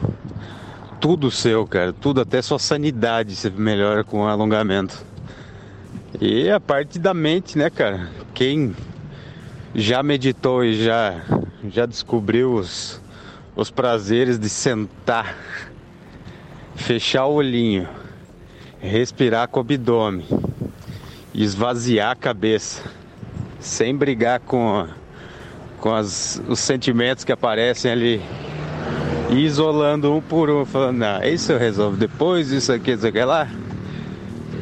Tudo seu, cara. Tudo, até sua sanidade você melhora com alongamento. E a parte da mente, né, cara? Quem já meditou e já, já descobriu os, os prazeres de sentar, (laughs) fechar o olhinho, respirar com o abdômen, esvaziar a cabeça, sem brigar com, com as, os sentimentos que aparecem ali, isolando um por um, falando, não, isso eu resolvo depois, isso aqui, isso aqui lá,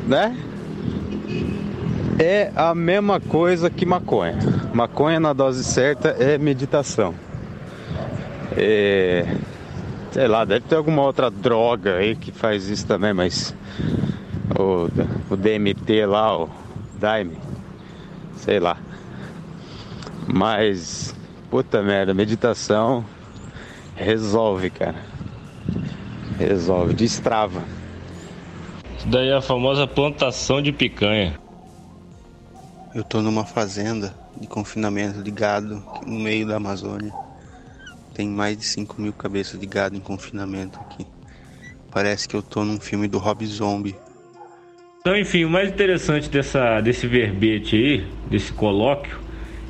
né? É a mesma coisa que maconha. Maconha na dose certa é meditação. É... Sei lá, deve ter alguma outra droga aí que faz isso também, mas. O, o DMT lá, o Daime. Sei lá. Mas. Puta merda, meditação resolve, cara. Resolve, destrava. Isso daí é a famosa plantação de picanha. Eu tô numa fazenda de confinamento de gado no meio da Amazônia. Tem mais de 5 mil cabeças de gado em confinamento aqui. Parece que eu tô num filme do Rob Zombie. Então, enfim, o mais interessante dessa, desse verbete aí, desse colóquio,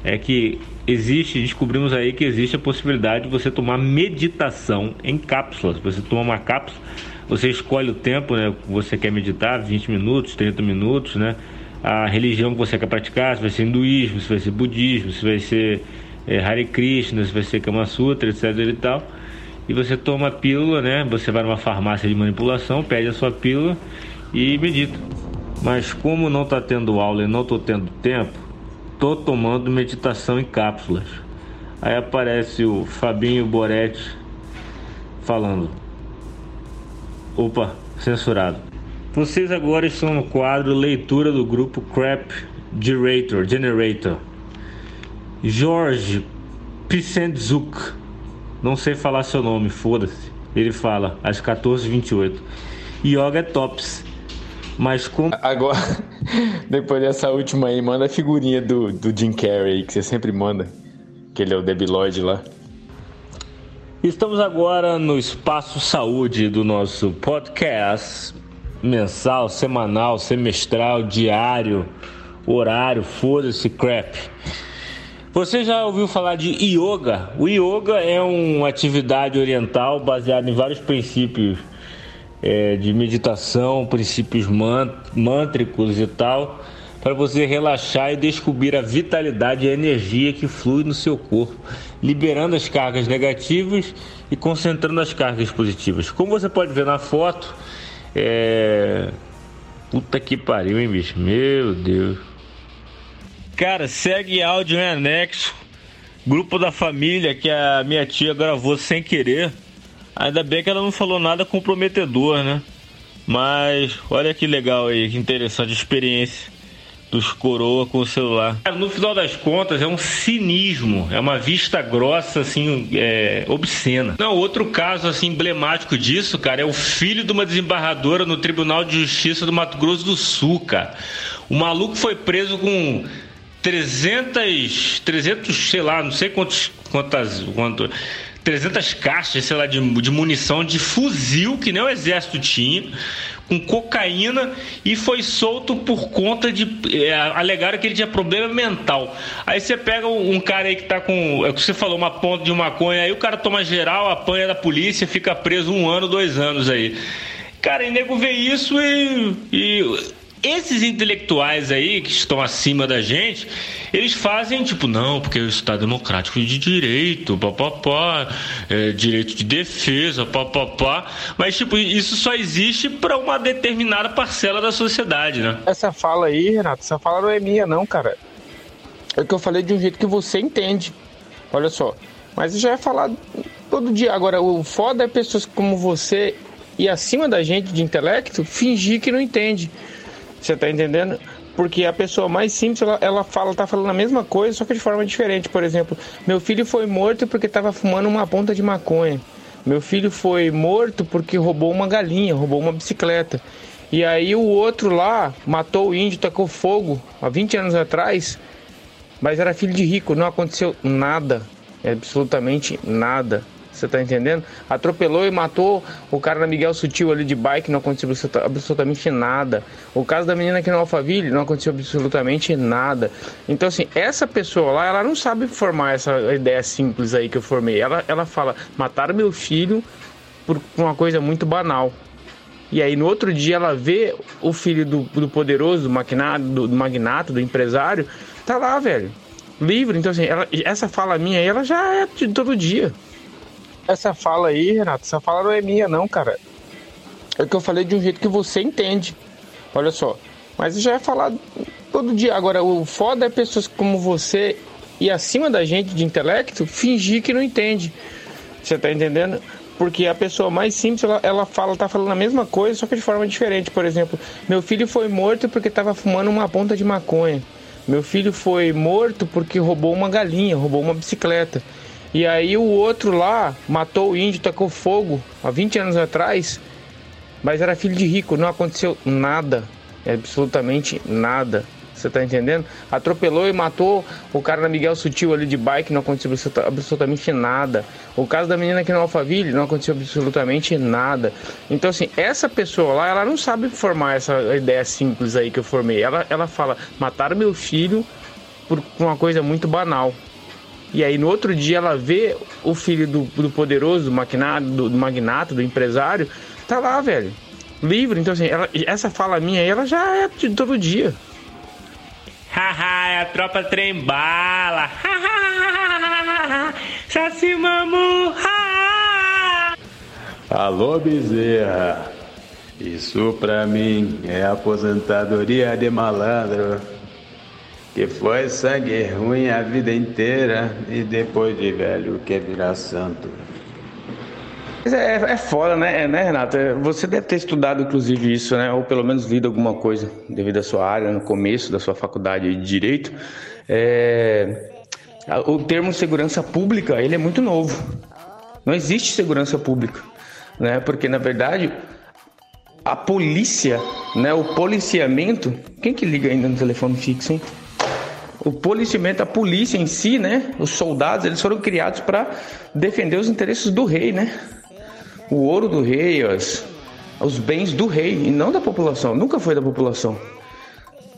é que existe, descobrimos aí que existe a possibilidade de você tomar meditação em cápsulas. Você toma uma cápsula, você escolhe o tempo, né? Você quer meditar, 20 minutos, 30 minutos, né? A religião que você quer praticar, se vai ser hinduísmo, se vai ser budismo, se vai ser é, Hare Krishna, se vai ser Kama Sutra, etc e tal. E você toma a pílula, né? Você vai numa farmácia de manipulação, pede a sua pílula e medita. Mas como não está tendo aula e não estou tendo tempo, tô tomando meditação em cápsulas. Aí aparece o Fabinho Boretti falando. Opa, censurado. Vocês agora estão no quadro leitura do grupo Crap Generator. Generator. Jorge Pisendzuk. Não sei falar seu nome, foda-se. Ele fala às 14h28. Yoga é tops. Mas como. Agora, (laughs) depois dessa última aí, manda a figurinha do, do Jim Carrey que você sempre manda. Que ele é o Debiloid lá. Estamos agora no espaço saúde do nosso podcast mensal, semanal, semestral, diário, horário, foda-se crap. Você já ouviu falar de yoga? O yoga é uma atividade oriental baseada em vários princípios é, de meditação, princípios mântricos e tal, para você relaxar e descobrir a vitalidade e a energia que flui no seu corpo, liberando as cargas negativas e concentrando as cargas positivas. Como você pode ver na foto, é. Puta que pariu, hein, bicho? Meu Deus. Cara, segue áudio em anexo. Grupo da família que a minha tia gravou sem querer. Ainda bem que ela não falou nada comprometedor, né? Mas olha que legal aí, que interessante experiência dos coroa com o celular. No final das contas, é um cinismo, é uma vista grossa, assim, é, obscena. Não, outro caso, assim, emblemático disso, cara, é o filho de uma desembargadora no Tribunal de Justiça do Mato Grosso do Sul, cara. O maluco foi preso com 300, 300, sei lá, não sei quantos, quantas, quantas 300 caixas, sei lá, de, de munição de fuzil que nem o exército tinha, com cocaína e foi solto por conta de. É, alegaram que ele tinha problema mental. Aí você pega um cara aí que tá com. É o que você falou, uma ponta de maconha, aí o cara toma geral, apanha da polícia, fica preso um ano, dois anos aí. Cara, e nego vê isso e, e esses intelectuais aí que estão acima da gente, eles fazem tipo, não, porque o Estado Democrático de Direito, papapá, é, direito de defesa, papapá. Mas, tipo, isso só existe para uma determinada parcela da sociedade, né? Essa fala aí, Renato, essa fala não é minha, não, cara. É que eu falei de um jeito que você entende. Olha só. Mas já ia falar todo dia. Agora, o foda é pessoas como você e acima da gente de intelecto fingir que não entende. Você tá entendendo? Porque a pessoa mais simples, ela, ela fala, tá falando a mesma coisa, só que de forma diferente. Por exemplo, meu filho foi morto porque estava fumando uma ponta de maconha. Meu filho foi morto porque roubou uma galinha, roubou uma bicicleta. E aí o outro lá matou o índio, tacou fogo há 20 anos atrás, mas era filho de rico, não aconteceu nada, absolutamente nada. Você tá entendendo? Atropelou e matou o cara na Miguel Sutil ali de bike, não aconteceu absolutamente nada. O caso da menina aqui no Alphaville, não aconteceu absolutamente nada. Então, assim, essa pessoa lá, ela não sabe formar essa ideia simples aí que eu formei. Ela, ela fala: mataram meu filho por uma coisa muito banal. E aí no outro dia ela vê o filho do, do poderoso, do magnata, do, do do empresário, tá lá, velho. Livre. Então, assim, ela, essa fala minha aí, ela já é de todo dia. Essa fala aí, Renato, essa fala não é minha, não, cara. É que eu falei de um jeito que você entende. Olha só. Mas já ia falar todo dia. Agora, o foda é pessoas como você e acima da gente de intelecto fingir que não entende. Você tá entendendo? porque a pessoa mais simples, ela, ela fala, tá falando a mesma coisa, só que de forma diferente. Por exemplo, meu filho foi morto porque estava fumando uma ponta de maconha. Meu filho foi morto porque roubou uma galinha, roubou uma bicicleta. E aí o outro lá matou o índio, tacou fogo há 20 anos atrás, mas era filho de rico, não aconteceu nada, absolutamente nada. Você tá entendendo? Atropelou e matou o cara na Miguel Sutil ali de bike, não aconteceu absoluta- absolutamente nada. O caso da menina aqui no Alphaville, não aconteceu absolutamente nada. Então, assim, essa pessoa lá, ela não sabe formar essa ideia simples aí que eu formei. Ela, ela fala, mataram meu filho por uma coisa muito banal. E aí no outro dia ela vê o filho do, do poderoso, do magnata, do, do magnata, do empresário, tá lá, velho. Livre. Então, assim, ela- essa fala minha aí, ela já é de todo dia. Haha, é a tropa trem bala. Saci mamu. Alô, Bezerra. Isso pra mim é aposentadoria de malandro. Que foi sangue ruim a vida inteira e depois de velho quer virar santo. É, é foda, né, É, né, Renato? É, Você deve ter estudado, inclusive, isso, né? Ou pelo menos lido alguma coisa devido à sua área, no começo da sua faculdade de Direito. É, O termo segurança pública, ele é muito novo. Não existe segurança pública, né? Porque, na verdade, a polícia, né? O policiamento... Quem que liga ainda no telefone fixo, hein? O policiamento, a polícia em si, né? Os soldados, eles foram criados para defender os interesses do rei, né? O ouro do rei, as, os bens do rei e não da população. Nunca foi da população.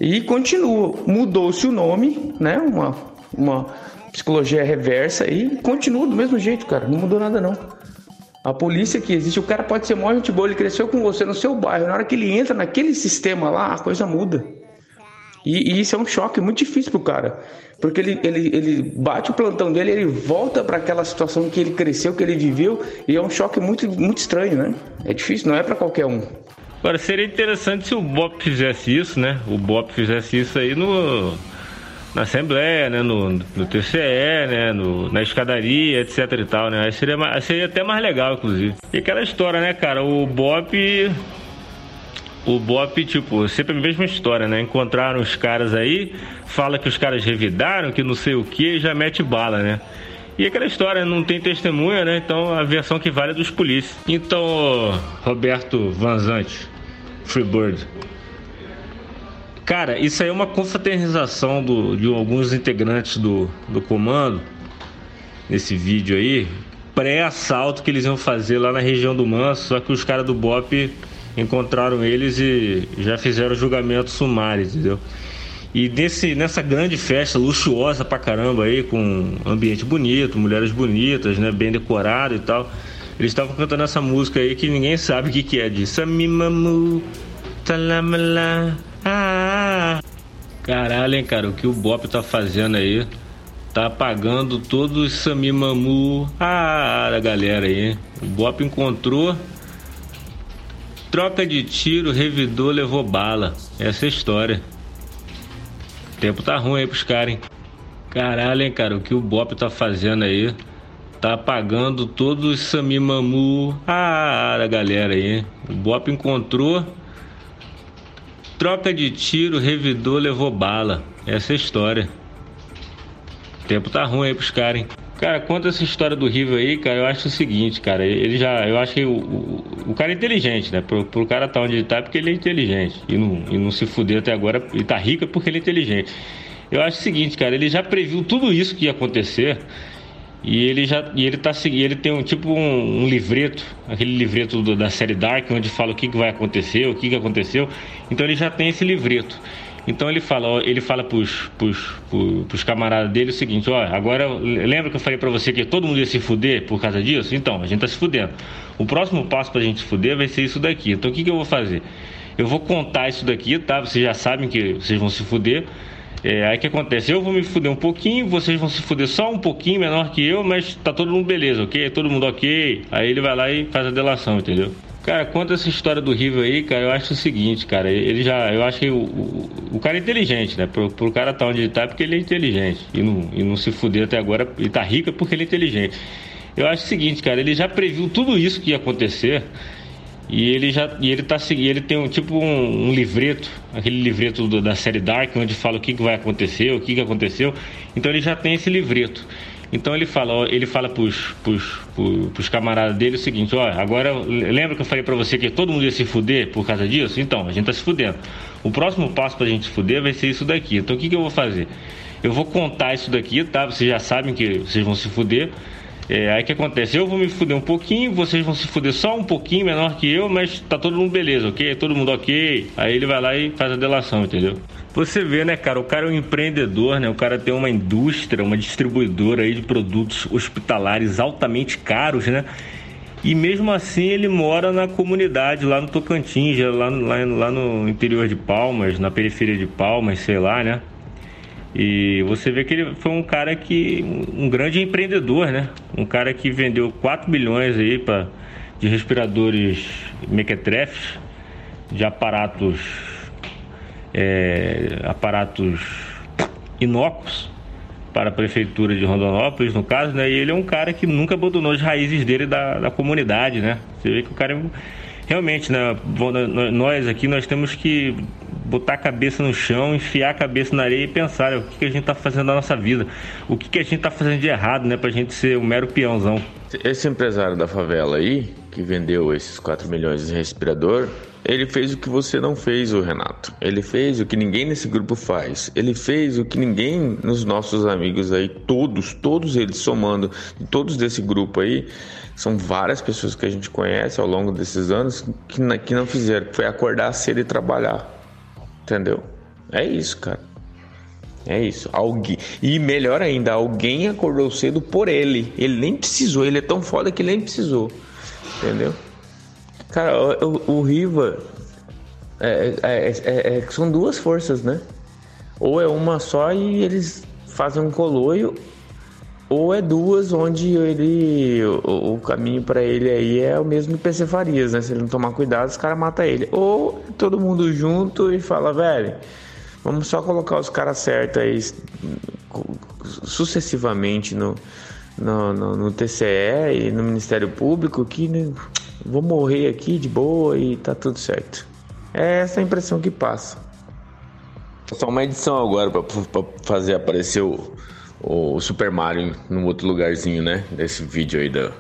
E continua. Mudou-se o nome, né? Uma, uma psicologia reversa e continua do mesmo jeito, cara. Não mudou nada, não. A polícia que existe, o cara pode ser mó gente boa, ele cresceu com você no seu bairro. Na hora que ele entra naquele sistema lá, a coisa muda. E, e isso é um choque muito difícil pro cara. Porque ele, ele, ele bate o plantão dele, ele volta para aquela situação que ele cresceu, que ele viveu, e é um choque muito, muito estranho, né? É difícil, não é para qualquer um. Agora, seria interessante se o BOP fizesse isso, né? O BOP fizesse isso aí no, na Assembleia, né? No, no TCE, né? No, na escadaria, etc e tal, né? Aí seria, seria até mais legal, inclusive. E aquela história, né, cara? O BOP... O BOP, tipo, sempre a mesma história, né? Encontraram os caras aí, fala que os caras revidaram, que não sei o que, e já mete bala, né? E aquela história, não tem testemunha, né? Então a versão que vale é dos polícias. Então, Roberto Vanzante, Freebird. Cara, isso aí é uma confraternização do, de alguns integrantes do, do comando, nesse vídeo aí, pré-assalto que eles iam fazer lá na região do Manso, só que os caras do BOP encontraram eles e já fizeram julgamento sumário, entendeu? E nesse, nessa grande festa luxuosa pra caramba aí, com ambiente bonito, mulheres bonitas, né, bem decorado e tal, eles estavam cantando essa música aí que ninguém sabe o que, que é, de Samimamu, talamala, ah. Caralho, hein, cara, o que o Bop tá fazendo aí? Tá apagando todos os Samimamu, ah, da galera aí. O Bop encontrou Troca de tiro, revidou, levou bala. Essa é a história. O tempo tá ruim aí pros caras, hein? Caralho, hein, cara, o que o Bop tá fazendo aí? Tá apagando todos os Samimamu, ah, da galera aí. O Bop encontrou. Troca de tiro, revidou, levou bala. Essa é a história. O tempo tá ruim aí pros caras, hein? Cara, conta essa história do River aí, cara. Eu acho o seguinte, cara. Ele já. Eu acho que o, o, o cara é inteligente, né? Pro, pro cara tá onde ele tá é porque ele é inteligente. E não, e não se fuder até agora. Ele tá rico é porque ele é inteligente. Eu acho o seguinte, cara. Ele já previu tudo isso que ia acontecer. E ele já. E ele tá seguindo. Ele tem um tipo um, um livreto. Aquele livreto do- da série Dark, onde fala o que, que vai acontecer, o que, que aconteceu. Então ele já tem esse livreto. Então ele fala, ele fala pros, pros, pros, camaradas dele o seguinte, ó, agora lembra que eu falei pra você que todo mundo ia se fuder por causa disso? Então, a gente tá se fudendo. O próximo passo pra gente se fuder vai ser isso daqui. Então o que, que eu vou fazer? Eu vou contar isso daqui, tá? Vocês já sabem que vocês vão se fuder. É, aí que acontece? Eu vou me fuder um pouquinho, vocês vão se fuder só um pouquinho menor que eu, mas tá todo mundo beleza, ok? Todo mundo ok. Aí ele vai lá e faz a delação, entendeu? Cara, conta essa história do River aí, cara, eu acho o seguinte, cara, ele já, eu acho que o, o, o cara é inteligente, né? Pro, pro cara tá onde ele tá é porque ele é inteligente. E não, e não se fuder até agora, e tá rico é porque ele é inteligente. Eu acho o seguinte, cara, ele já previu tudo isso que ia acontecer. E ele já e ele tá segui- ele tem um tipo um, um livreto, aquele livreto do- da série Dark onde fala o que, que vai acontecer, o que, que aconteceu. Então ele já tem esse livreto. Então ele fala, ele fala pros, pros, pros, camaradas dele o seguinte, ó, agora lembra que eu falei pra você que todo mundo ia se fuder por causa disso? Então, a gente tá se fudendo. O próximo passo pra gente se fuder vai ser isso daqui. Então o que, que eu vou fazer? Eu vou contar isso daqui, tá? Vocês já sabem que vocês vão se fuder. É, aí que acontece? Eu vou me fuder um pouquinho, vocês vão se fuder só um pouquinho menor que eu, mas tá todo mundo beleza, ok? Todo mundo ok. Aí ele vai lá e faz a delação, entendeu? Você vê, né, cara? O cara é um empreendedor, né? O cara tem uma indústria, uma distribuidora aí de produtos hospitalares altamente caros, né? E mesmo assim ele mora na comunidade, lá no Tocantins, lá, lá, lá no interior de Palmas, na periferia de Palmas, sei lá, né? E você vê que ele foi um cara que. um grande empreendedor, né? Um cara que vendeu 4 milhões aí pra, de respiradores mequetrefes, de aparatos. é, aparatos inócuos para a prefeitura de Rondonópolis, no caso, né? E ele é um cara que nunca abandonou as raízes dele da, da comunidade, né? Você vê que o cara é realmente, né? Nós aqui nós temos que botar a cabeça no chão, enfiar a cabeça na areia e pensar o que, que a gente tá fazendo na nossa vida, o que, que a gente tá fazendo de errado, né? Pra gente ser um mero peãozão. Esse empresário da favela aí, que vendeu esses 4 milhões de respirador, ele fez o que você não fez, o Renato. Ele fez o que ninguém nesse grupo faz. Ele fez o que ninguém nos nossos amigos aí, todos, todos eles somando, todos desse grupo aí, são várias pessoas que a gente conhece ao longo desses anos que, não fizeram, foi acordar cedo e trabalhar. Entendeu? É isso, cara. É isso. Alguém. E melhor ainda, alguém acordou cedo por ele. Ele nem precisou. Ele é tão foda que ele nem precisou. Entendeu? Cara, o, o- Riva. É, é- é- é que são duas forças, né? Ou é uma só e eles fazem um coloio. Ou é duas onde ele. O, o caminho pra ele aí é o mesmo do PC Farias, né? Se ele não tomar cuidado, os caras matam ele. Ou todo mundo junto e fala, velho. Vamos só colocar os caras certos aí sucessivamente no, no, no, no TCE e no Ministério Público que né, vou morrer aqui de boa e tá tudo certo. É essa a impressão que passa. Só uma edição agora pra fazer aparecer o, o Super Mario num outro lugarzinho, né? Desse vídeo aí da,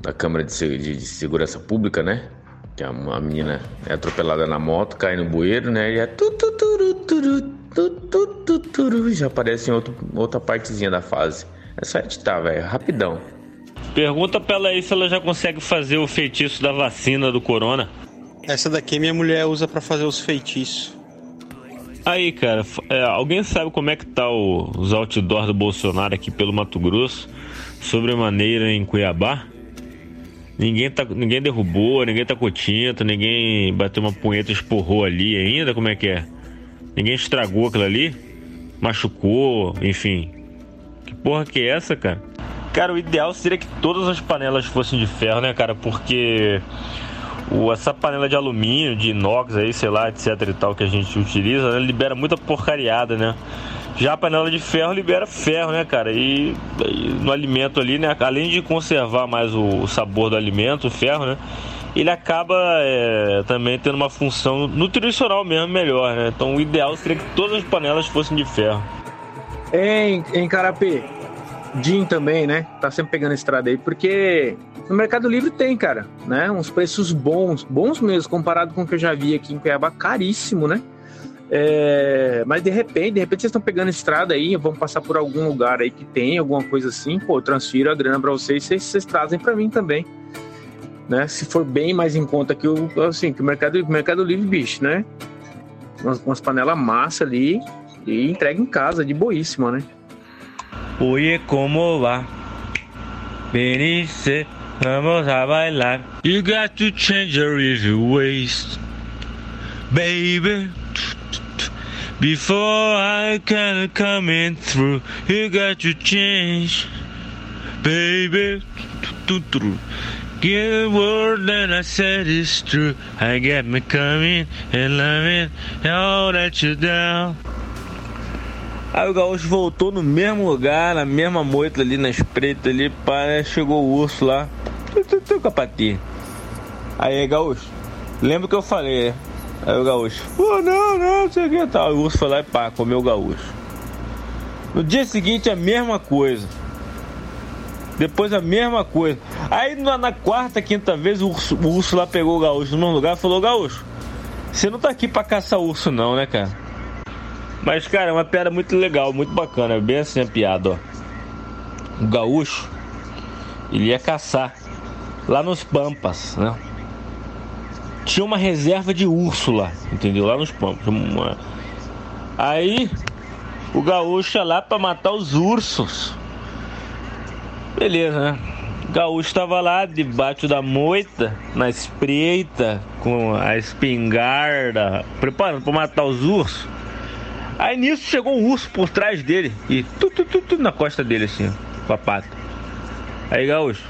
da Câmara de, de- de Segurança Pública, né? Que a, a menina é atropelada na moto, cai no bueiro, né? E é tu, tu, tu, tu, tu, já aparece em outro, outra partezinha da fase. É só editar, velho. Rapidão. Pergunta pra ela aí se ela já consegue fazer o feitiço da vacina do corona. Essa daqui minha mulher usa pra fazer os feitiços. Aí, cara, é, alguém sabe como é que tá o- os outdoors do Bolsonaro aqui pelo Mato Grosso? Sobremaneira em Cuiabá? Ninguém, tá, ninguém derrubou, ninguém tá com tinta, ninguém bateu uma punheta esporrou ali ainda? Como é que é? Ninguém estragou aquilo ali? Machucou, enfim. Que porra que é essa, cara? Cara, o ideal seria que todas as panelas fossem de ferro, né, cara? Porque o, essa panela de alumínio, de inox aí, sei lá, etc e tal, que a gente utiliza, né, libera muita porcariada, né? Já a panela de ferro libera ferro, né, cara? E, e no alimento ali, né? Além de conservar mais o, o sabor do alimento, o ferro, né? Ele acaba é, também tendo uma função nutricional mesmo melhor, né? Então o ideal seria que todas as panelas fossem de ferro. Em, em Carapê, Jim também, né? Tá sempre pegando estrada aí, porque no Mercado Livre tem, cara, né? Uns preços bons, bons mesmo, comparado com o que eu já vi aqui em Cuiabá, caríssimo, né? É, mas de repente, de repente vocês estão pegando estrada aí, vão passar por algum lugar aí que tem alguma coisa assim, pô, eu transfiro a grana pra vocês, vocês, vocês trazem pra mim também. Né? Se for bem mais em conta que o, assim, que o Mercado, Mercado Livre, bicho, né? Umas, umas panelas massa ali e entrega em casa, de boíssima, né? Oye, ¿cómo va? Venice, vamos a bailar. You got to change your easy ways, baby. Before I can come in through, you got to change, baby. Give word that I said is true. I got me coming and loving all that you down. Aí o gaúcho voltou no mesmo lugar, na mesma moita ali, na espreita ali, né? chegou o urso lá. Tu, tu, tu, capati. Aí, gaúcho, lembra que eu falei? Aí o gaúcho, pô, não, não, não sei o que tal. O urso foi lá e pá, comeu o gaúcho. No dia seguinte, a mesma coisa. Depois a mesma coisa. Aí na, na quarta, quinta vez, o urso, o urso lá pegou o gaúcho num lugar e falou, gaúcho, você não tá aqui pra caçar urso não, né, cara? Mas, cara, é uma piada muito legal, muito bacana. É bem assim a piada, ó. O gaúcho, ele ia caçar lá nos Pampas, né? Tinha uma reserva de urso lá, entendeu? Lá nos Pampas. Uma... Aí, o gaúcho ia lá pra matar os ursos. Beleza, né? O gaúcho tava lá debaixo da moita, na espreita, com a espingarda, preparando pra matar os ursos. Aí nisso chegou um urso por trás dele e tu, tu, tu, tu na costa dele assim, com a pata. Aí, gaúcho,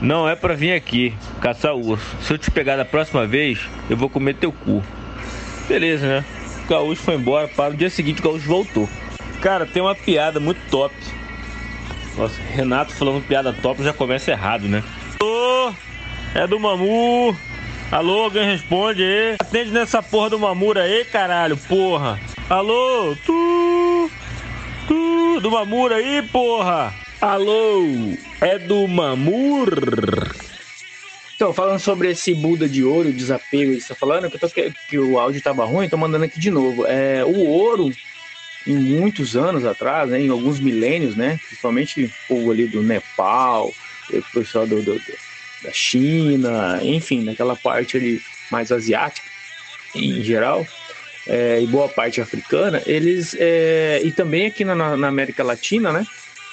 não é pra vir aqui caçar urso. Se eu te pegar da próxima vez, eu vou comer teu cu. Beleza, né? O gaúcho foi embora, para no dia seguinte o gaúcho voltou. Cara, tem uma piada muito top. Nossa, Renato falando piada top já começa errado, né? Ô, é do Mamu. Alô, alguém responde aí. Atende nessa porra do Mamura aí, caralho, porra. Alô, tu, tu, do Mamura aí, porra. Alô, é do Mamur. Então, falando sobre esse Buda de ouro, desapego que você tá falando, que, eu tô, que, que o áudio tava ruim, tô mandando aqui de novo. É, o ouro, em muitos anos atrás, né, em alguns milênios, né, principalmente o povo ali do Nepal, o pessoal do, do da China, enfim, naquela parte ali mais asiática em geral, é, e boa parte africana, eles é, e também aqui na, na, América Latina, né?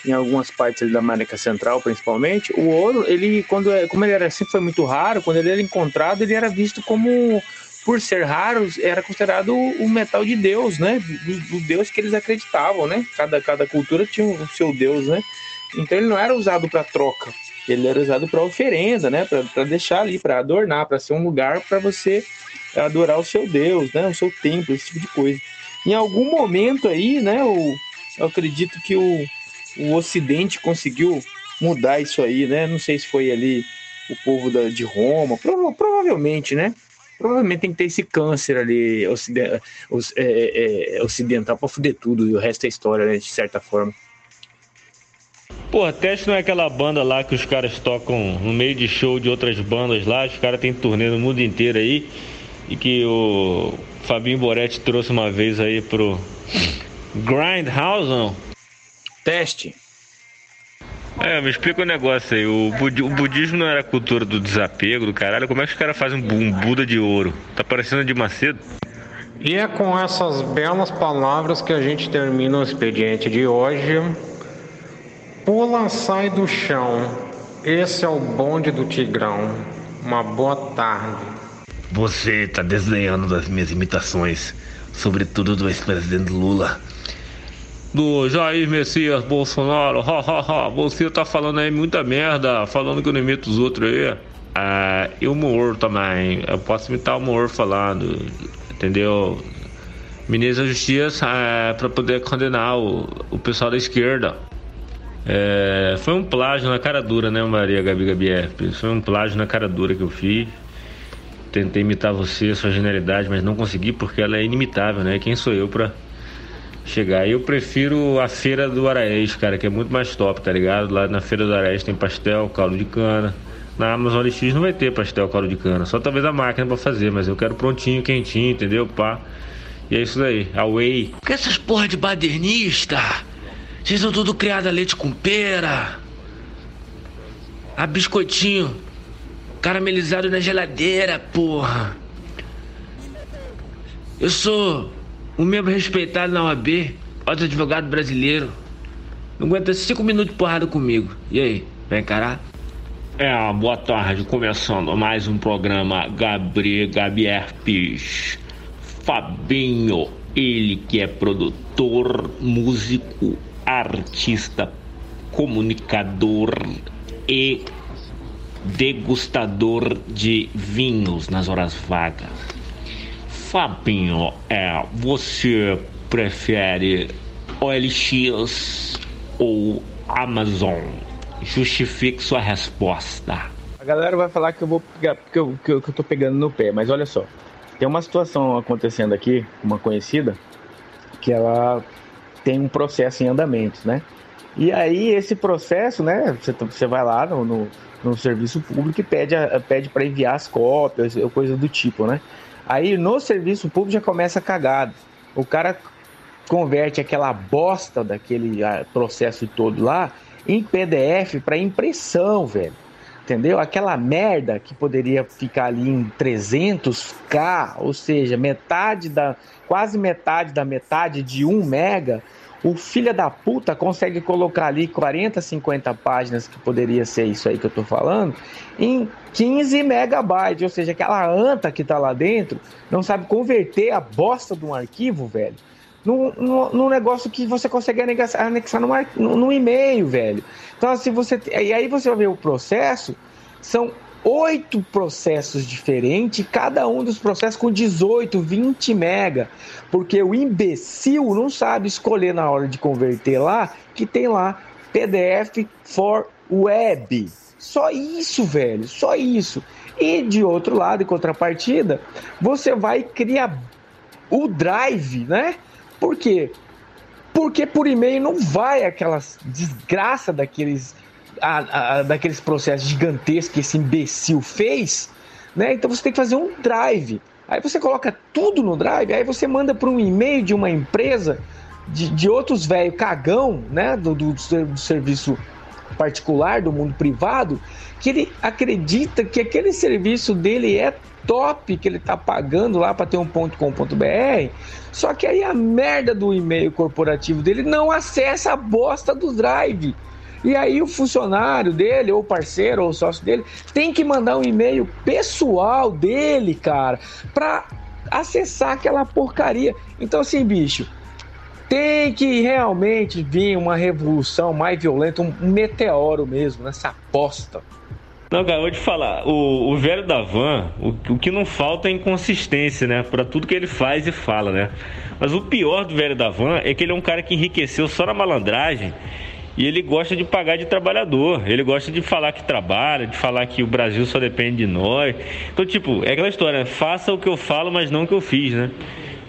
Em algumas partes da América Central, principalmente, o ouro, ele quando é, como ele era sempre foi muito raro, quando ele era encontrado, ele era visto como por ser raro, era considerado o metal de Deus, né? Do, do Deus que eles acreditavam, né? Cada, cada cultura tinha o seu Deus, né? Então ele não era usado para troca, ele era usado para oferenda, né? Para deixar ali, para adornar, para ser um lugar para você adorar o seu Deus, né? O seu templo, esse tipo de coisa. Em algum momento aí, né? Eu acredito que o, o Ocidente conseguiu mudar isso aí, né? Não sei se foi ali o povo da, de Roma, prova, provavelmente, né? Provavelmente tem que ter esse câncer ali ocident, é, é, ocidental para fuder tudo, e o resto é história, né? De certa forma. Pô, Teste não é aquela banda lá que os caras tocam no meio de show de outras bandas lá, os caras têm turnê no mundo inteiro aí, e que o Fabinho Boretti trouxe uma vez aí pro Grindhouse, não? Teste. É, me explica o um negócio aí. O, budi o, budismo não era cultura do desapego, do caralho. Como é que os caras fazem um, um Buda de ouro? Tá parecendo de Macedo? E é com essas belas palavras que a gente termina o expediente de hoje. Pula, sai do chão. Esse é o bonde do Tigrão. Uma boa tarde. Você está desdenhando das minhas imitações, sobretudo do ex-presidente Lula. Do Jair Messias Bolsonaro, ha, ha, ha. você tá falando aí muita merda, falando que eu não imito os outros aí. Ah, e o Moore também, eu posso imitar o Moore falando, entendeu? Ministro da Justiça é, para poder condenar o, o pessoal da esquerda. É, foi um plágio na cara dura, né, Maria Gabi Gabi F. Foi um plágio na cara dura que eu fiz. Tentei imitar você, sua genialidade, mas não consegui porque ela é inimitável, né? Quem sou eu pra chegar? Eu prefiro a feira do Araés, cara, que é muito mais top, tá ligado? Lá na feira do Araés tem pastel, caldo de cana. Na Amazon LX não vai ter pastel, caldo de cana, só talvez a máquina para fazer, mas eu quero prontinho, quentinho, entendeu? Pá. E é isso daí, a Whey. Que essas porra de badernista? Vocês são tudo criado a leite com pera. A biscoitinho caramelizado na geladeira, porra. Eu sou um membro respeitado na OAB, outro advogado brasileiro. Não aguenta cinco minutos de porrada comigo. E aí, vai encarar? É, boa tarde, começando mais um programa Gabriel Gabierpes. Fabinho, ele que é produtor, músico, artista, comunicador e degustador de vinhos nas horas vagas. Fabinho, é, você prefere OLX ou Amazon? Justifique sua resposta. A galera vai falar que eu vou pegar, que eu, que eu, que eu tô pegando no pé, mas olha só. Tem uma situação acontecendo aqui, uma conhecida, que ela tem um processo em andamento, né? E aí esse processo, né? Você, você vai lá no, no, no serviço público e pede, a- pede para enviar as cópias, coisa do tipo, né? Aí no serviço público já começa cagado. O cara converte aquela bosta daquele ah, processo todo lá em PDF para impressão, velho. Entendeu? Aquela merda que poderia ficar ali em 300k, ou seja, metade da quase metade da metade de 1 mega, o filho da puta consegue colocar ali 40, 50 páginas, que poderia ser isso aí que eu tô falando, em 15 megabytes, ou seja, aquela anta que tá lá dentro não sabe converter a bosta de um arquivo, velho, num, num, num negócio que você consegue anexar, anexar num, num, num e-mail, velho. Então, assim, você. E aí você vai ver o processo, são oito processos diferentes, cada um dos processos com 18, 20 mega, porque o imbecil não sabe escolher na hora de converter lá, que tem lá PDF for web. Só isso, velho, só isso. E de outro lado, em contrapartida, você vai criar o drive, né? Por quê? Porque por e-mail não vai aquelas desgraça daqueles, a- a- daqueles processos gigantescos que esse imbecil fez, né? Então você tem que fazer um drive. Aí você coloca tudo no drive, aí você manda para um e-mail de uma empresa, de, de outros velho cagão, né? Do, do, do serviço particular, do mundo privado, que ele acredita que aquele serviço dele é top, que ele tá pagando lá para ter um ponto .com.br, só que aí a merda do e-mail corporativo dele não acessa a bosta do drive. E aí o funcionário dele, ou parceiro, ou sócio dele, tem que mandar um e-mail pessoal dele, cara, para acessar aquela porcaria. Então assim, bicho, tem que realmente vir uma revolução mais violenta, um meteoro mesmo, nessa aposta. Não, cara, vou te falar, o, o velho da van, o, o que não falta é inconsistência, né? Pra tudo que ele faz e fala, né? Mas o pior do velho da van é que ele é um cara que enriqueceu só na malandragem e ele gosta de pagar de trabalhador. Ele gosta de falar que trabalha, de falar que o Brasil só depende de nós. Então, tipo, é aquela história, né? faça o que eu falo, mas não o que eu fiz, né?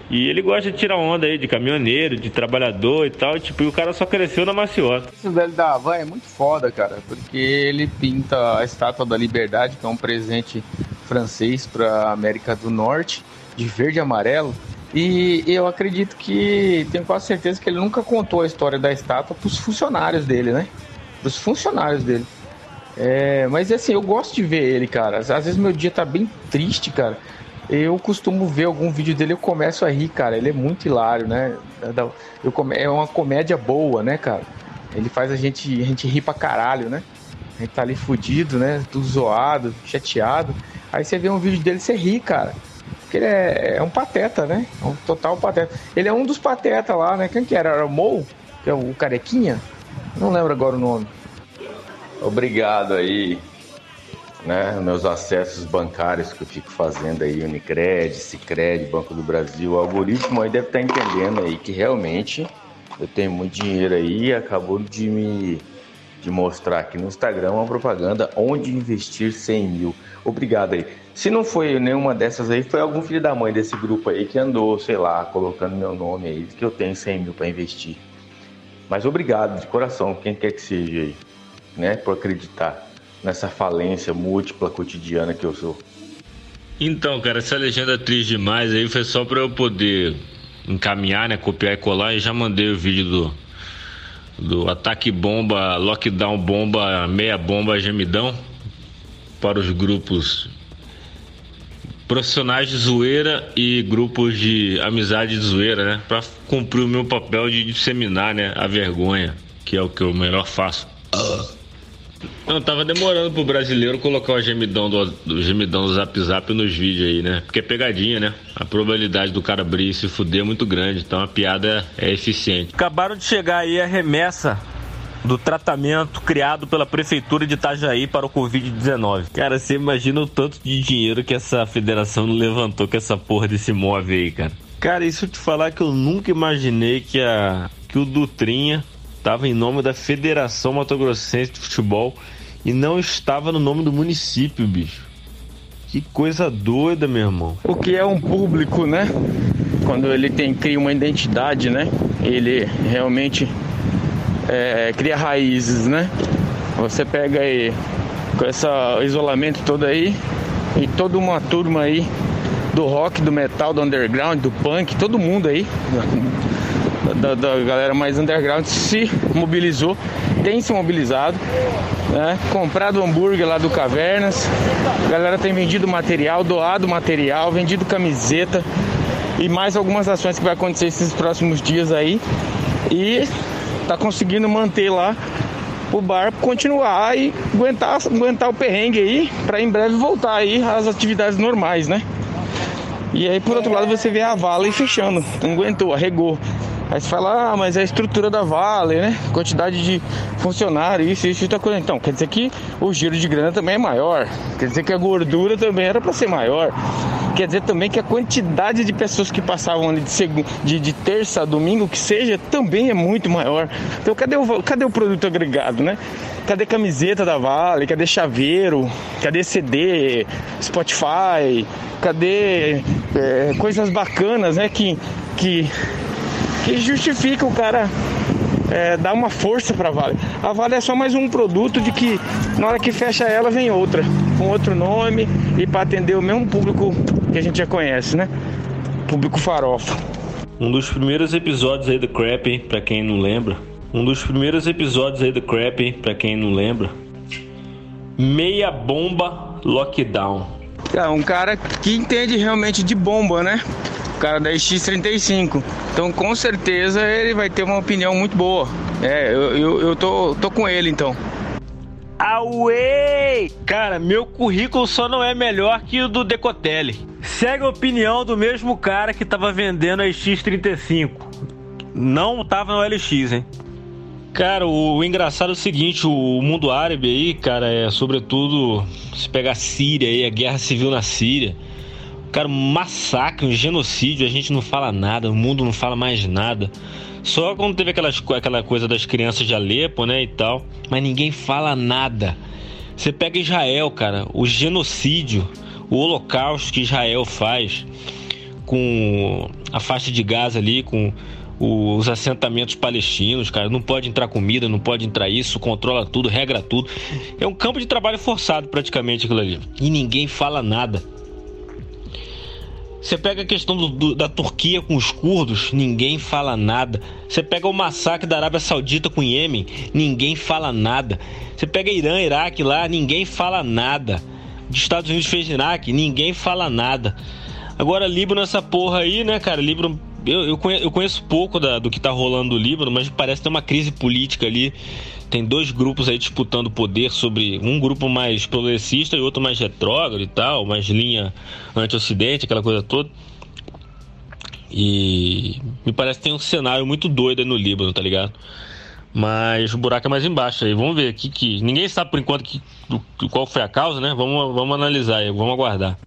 E ele gosta de tirar onda aí de caminhoneiro, de trabalhador e tal, tipo, e o cara só cresceu na maciota. Esse velho da Havan é muito foda, cara, porque ele pinta a estátua da liberdade, que é um presente francês para América do Norte, de verde e amarelo. E eu acredito que, tenho quase certeza que ele nunca contou a história da estátua pros funcionários dele, né? Pros funcionários dele. É, mas assim, eu gosto de ver ele, cara. Às vezes meu dia tá bem triste, cara. Eu costumo ver algum vídeo dele eu começo a rir, cara. Ele é muito hilário, né? Eu come- É uma comédia boa, né, cara? Ele faz a gente, a gente rir pra caralho, né? A gente tá ali fudido, né? Tudo zoado, chateado. Aí você vê um vídeo dele você ri, cara. Porque ele é, é um pateta, né? É um total pateta. Ele é um dos patetas lá, né? Quem que era? Era o Mou? Que é o carequinha? Não lembro agora o nome. Obrigado aí, né? Meus acessos bancários que eu fico fazendo aí, Unicred, Cicred, Banco do Brasil, o algoritmo aí deve estar entendendo aí que realmente eu tenho muito dinheiro aí e acabou de me de mostrar aqui no Instagram uma propaganda onde investir 100 mil. Obrigado aí. Se não foi nenhuma dessas aí, foi algum filho da mãe desse grupo aí que andou, sei lá, colocando meu nome aí, que eu tenho 100 mil para investir. Mas obrigado de coração, quem quer que seja aí, né, por acreditar nessa falência múltipla cotidiana que eu sou. Então, cara, essa legenda triste demais aí foi só pra eu poder encaminhar, né? Copiar e colar e já mandei o vídeo do do ataque bomba, lockdown bomba, meia bomba, gemidão para os grupos profissionais de zoeira e grupos de amizade de zoeira, né? Pra cumprir o meu papel de disseminar, né, a vergonha, que é o que eu melhor faço. Não, tava demorando pro brasileiro colocar o gemidão do, do gemidão do Zap Zap nos vídeos aí, né? Porque é pegadinha, né? A probabilidade do cara abrir e se fuder é muito grande, então a piada é eficiente. Acabaram de chegar aí a remessa do tratamento criado pela prefeitura de Itajaí para o Covid-19. Cara, você imagina o tanto de dinheiro que essa federação levantou com essa porra desse móvel aí, cara. Cara, eu te falar que eu nunca imaginei que, a, que o Dutrinha estava em nome da Federação Mato Grossense de Futebol e não estava no nome do município, bicho. Que coisa doida, meu irmão. O que é um público, né? Quando ele tem cria uma identidade, né? Ele realmente é, cria raízes, né? Você pega aí com esse isolamento todo aí e toda uma turma aí do rock, do metal, do underground, do punk, todo mundo aí (laughs) da, da galera mais underground se mobilizou, tem se mobilizado, né? comprado hambúrguer lá do Cavernas, a galera tem vendido material, doado material, vendido camiseta e mais algumas ações que vai acontecer esses próximos dias aí e tá conseguindo manter lá o bar continuar e aguentar, aguentar o perrengue aí para em breve voltar aí às atividades normais, né? E aí por outro lado você vê a vala fechando, não aguentou, arregou. Aí você fala, ah, mas é a estrutura da Vale, né? Quantidade de funcionários, isso, isso, outra coisa. Então, quer dizer que o giro de grana também é maior. Quer dizer que a gordura também era para ser maior. Quer dizer também que a quantidade de pessoas que passavam ali de, segunda, de, de terça a domingo, que seja, também é muito maior. Então, cadê o, cadê o produto agregado, né? Cadê camiseta da Vale? Cadê chaveiro? Cadê CD? Spotify? Cadê é, coisas bacanas, né? Que, que que justifica o cara é, dar uma força para a Vale. A Vale é só mais um produto de que na hora que fecha ela vem outra, com outro nome e para atender o mesmo público que a gente já conhece, né? Público farofa. Um dos primeiros episódios aí do Crap, para quem não lembra. Um dos primeiros episódios aí do Crap, para quem não lembra. Meia bomba lockdown. É um cara que entende realmente de bomba, né? O cara da X35. Então com certeza ele vai ter uma opinião muito boa. É, eu, eu, eu tô, tô com ele então. Away! Cara, meu currículo só não é melhor que o do Decotelli. Segue a opinião do mesmo cara que tava vendendo a X35. Não tava no LX, hein? Cara, o, engraçado é o seguinte, o mundo árabe aí, cara, é sobretudo se pegar a Síria aí, a guerra civil na Síria. Cara, um massacre, um genocídio, a gente não fala nada, o mundo não fala mais nada. Só quando teve aquelas, aquela coisa das crianças de Alepo, né, e tal. Mas ninguém fala nada. Você pega Israel, cara, o genocídio, o holocausto que Israel faz com a faixa de Gaza ali, com os assentamentos palestinos, cara. Não pode entrar comida, não pode entrar isso, controla tudo, regra tudo. É um campo de trabalho forçado praticamente aquilo ali. E ninguém fala nada. Você pega a questão do, do, da Turquia com os curdos, ninguém fala nada. Você pega o massacre da Arábia Saudita com o Iêmen, ninguém fala nada. Você pega Irã, Iraque lá, ninguém fala nada. Os Estados Unidos fez Iraque, ninguém fala nada. Agora, Líbano, essa porra aí, né, cara? Líbano eu, eu, conheço, eu conheço pouco da, do que tá rolando no Líbano, mas parece ter uma crise política ali tem dois grupos aí disputando poder sobre um grupo mais progressista e outro mais retrógrado e tal, mais linha anti-ocidente, aquela coisa toda. E me parece que tem um cenário muito doido aí no Líbano, tá ligado? Mas o buraco é mais embaixo aí. Vamos ver aqui que ninguém sabe por enquanto que, qual foi a causa, né? Vamos, vamos analisar aí, vamos aguardar.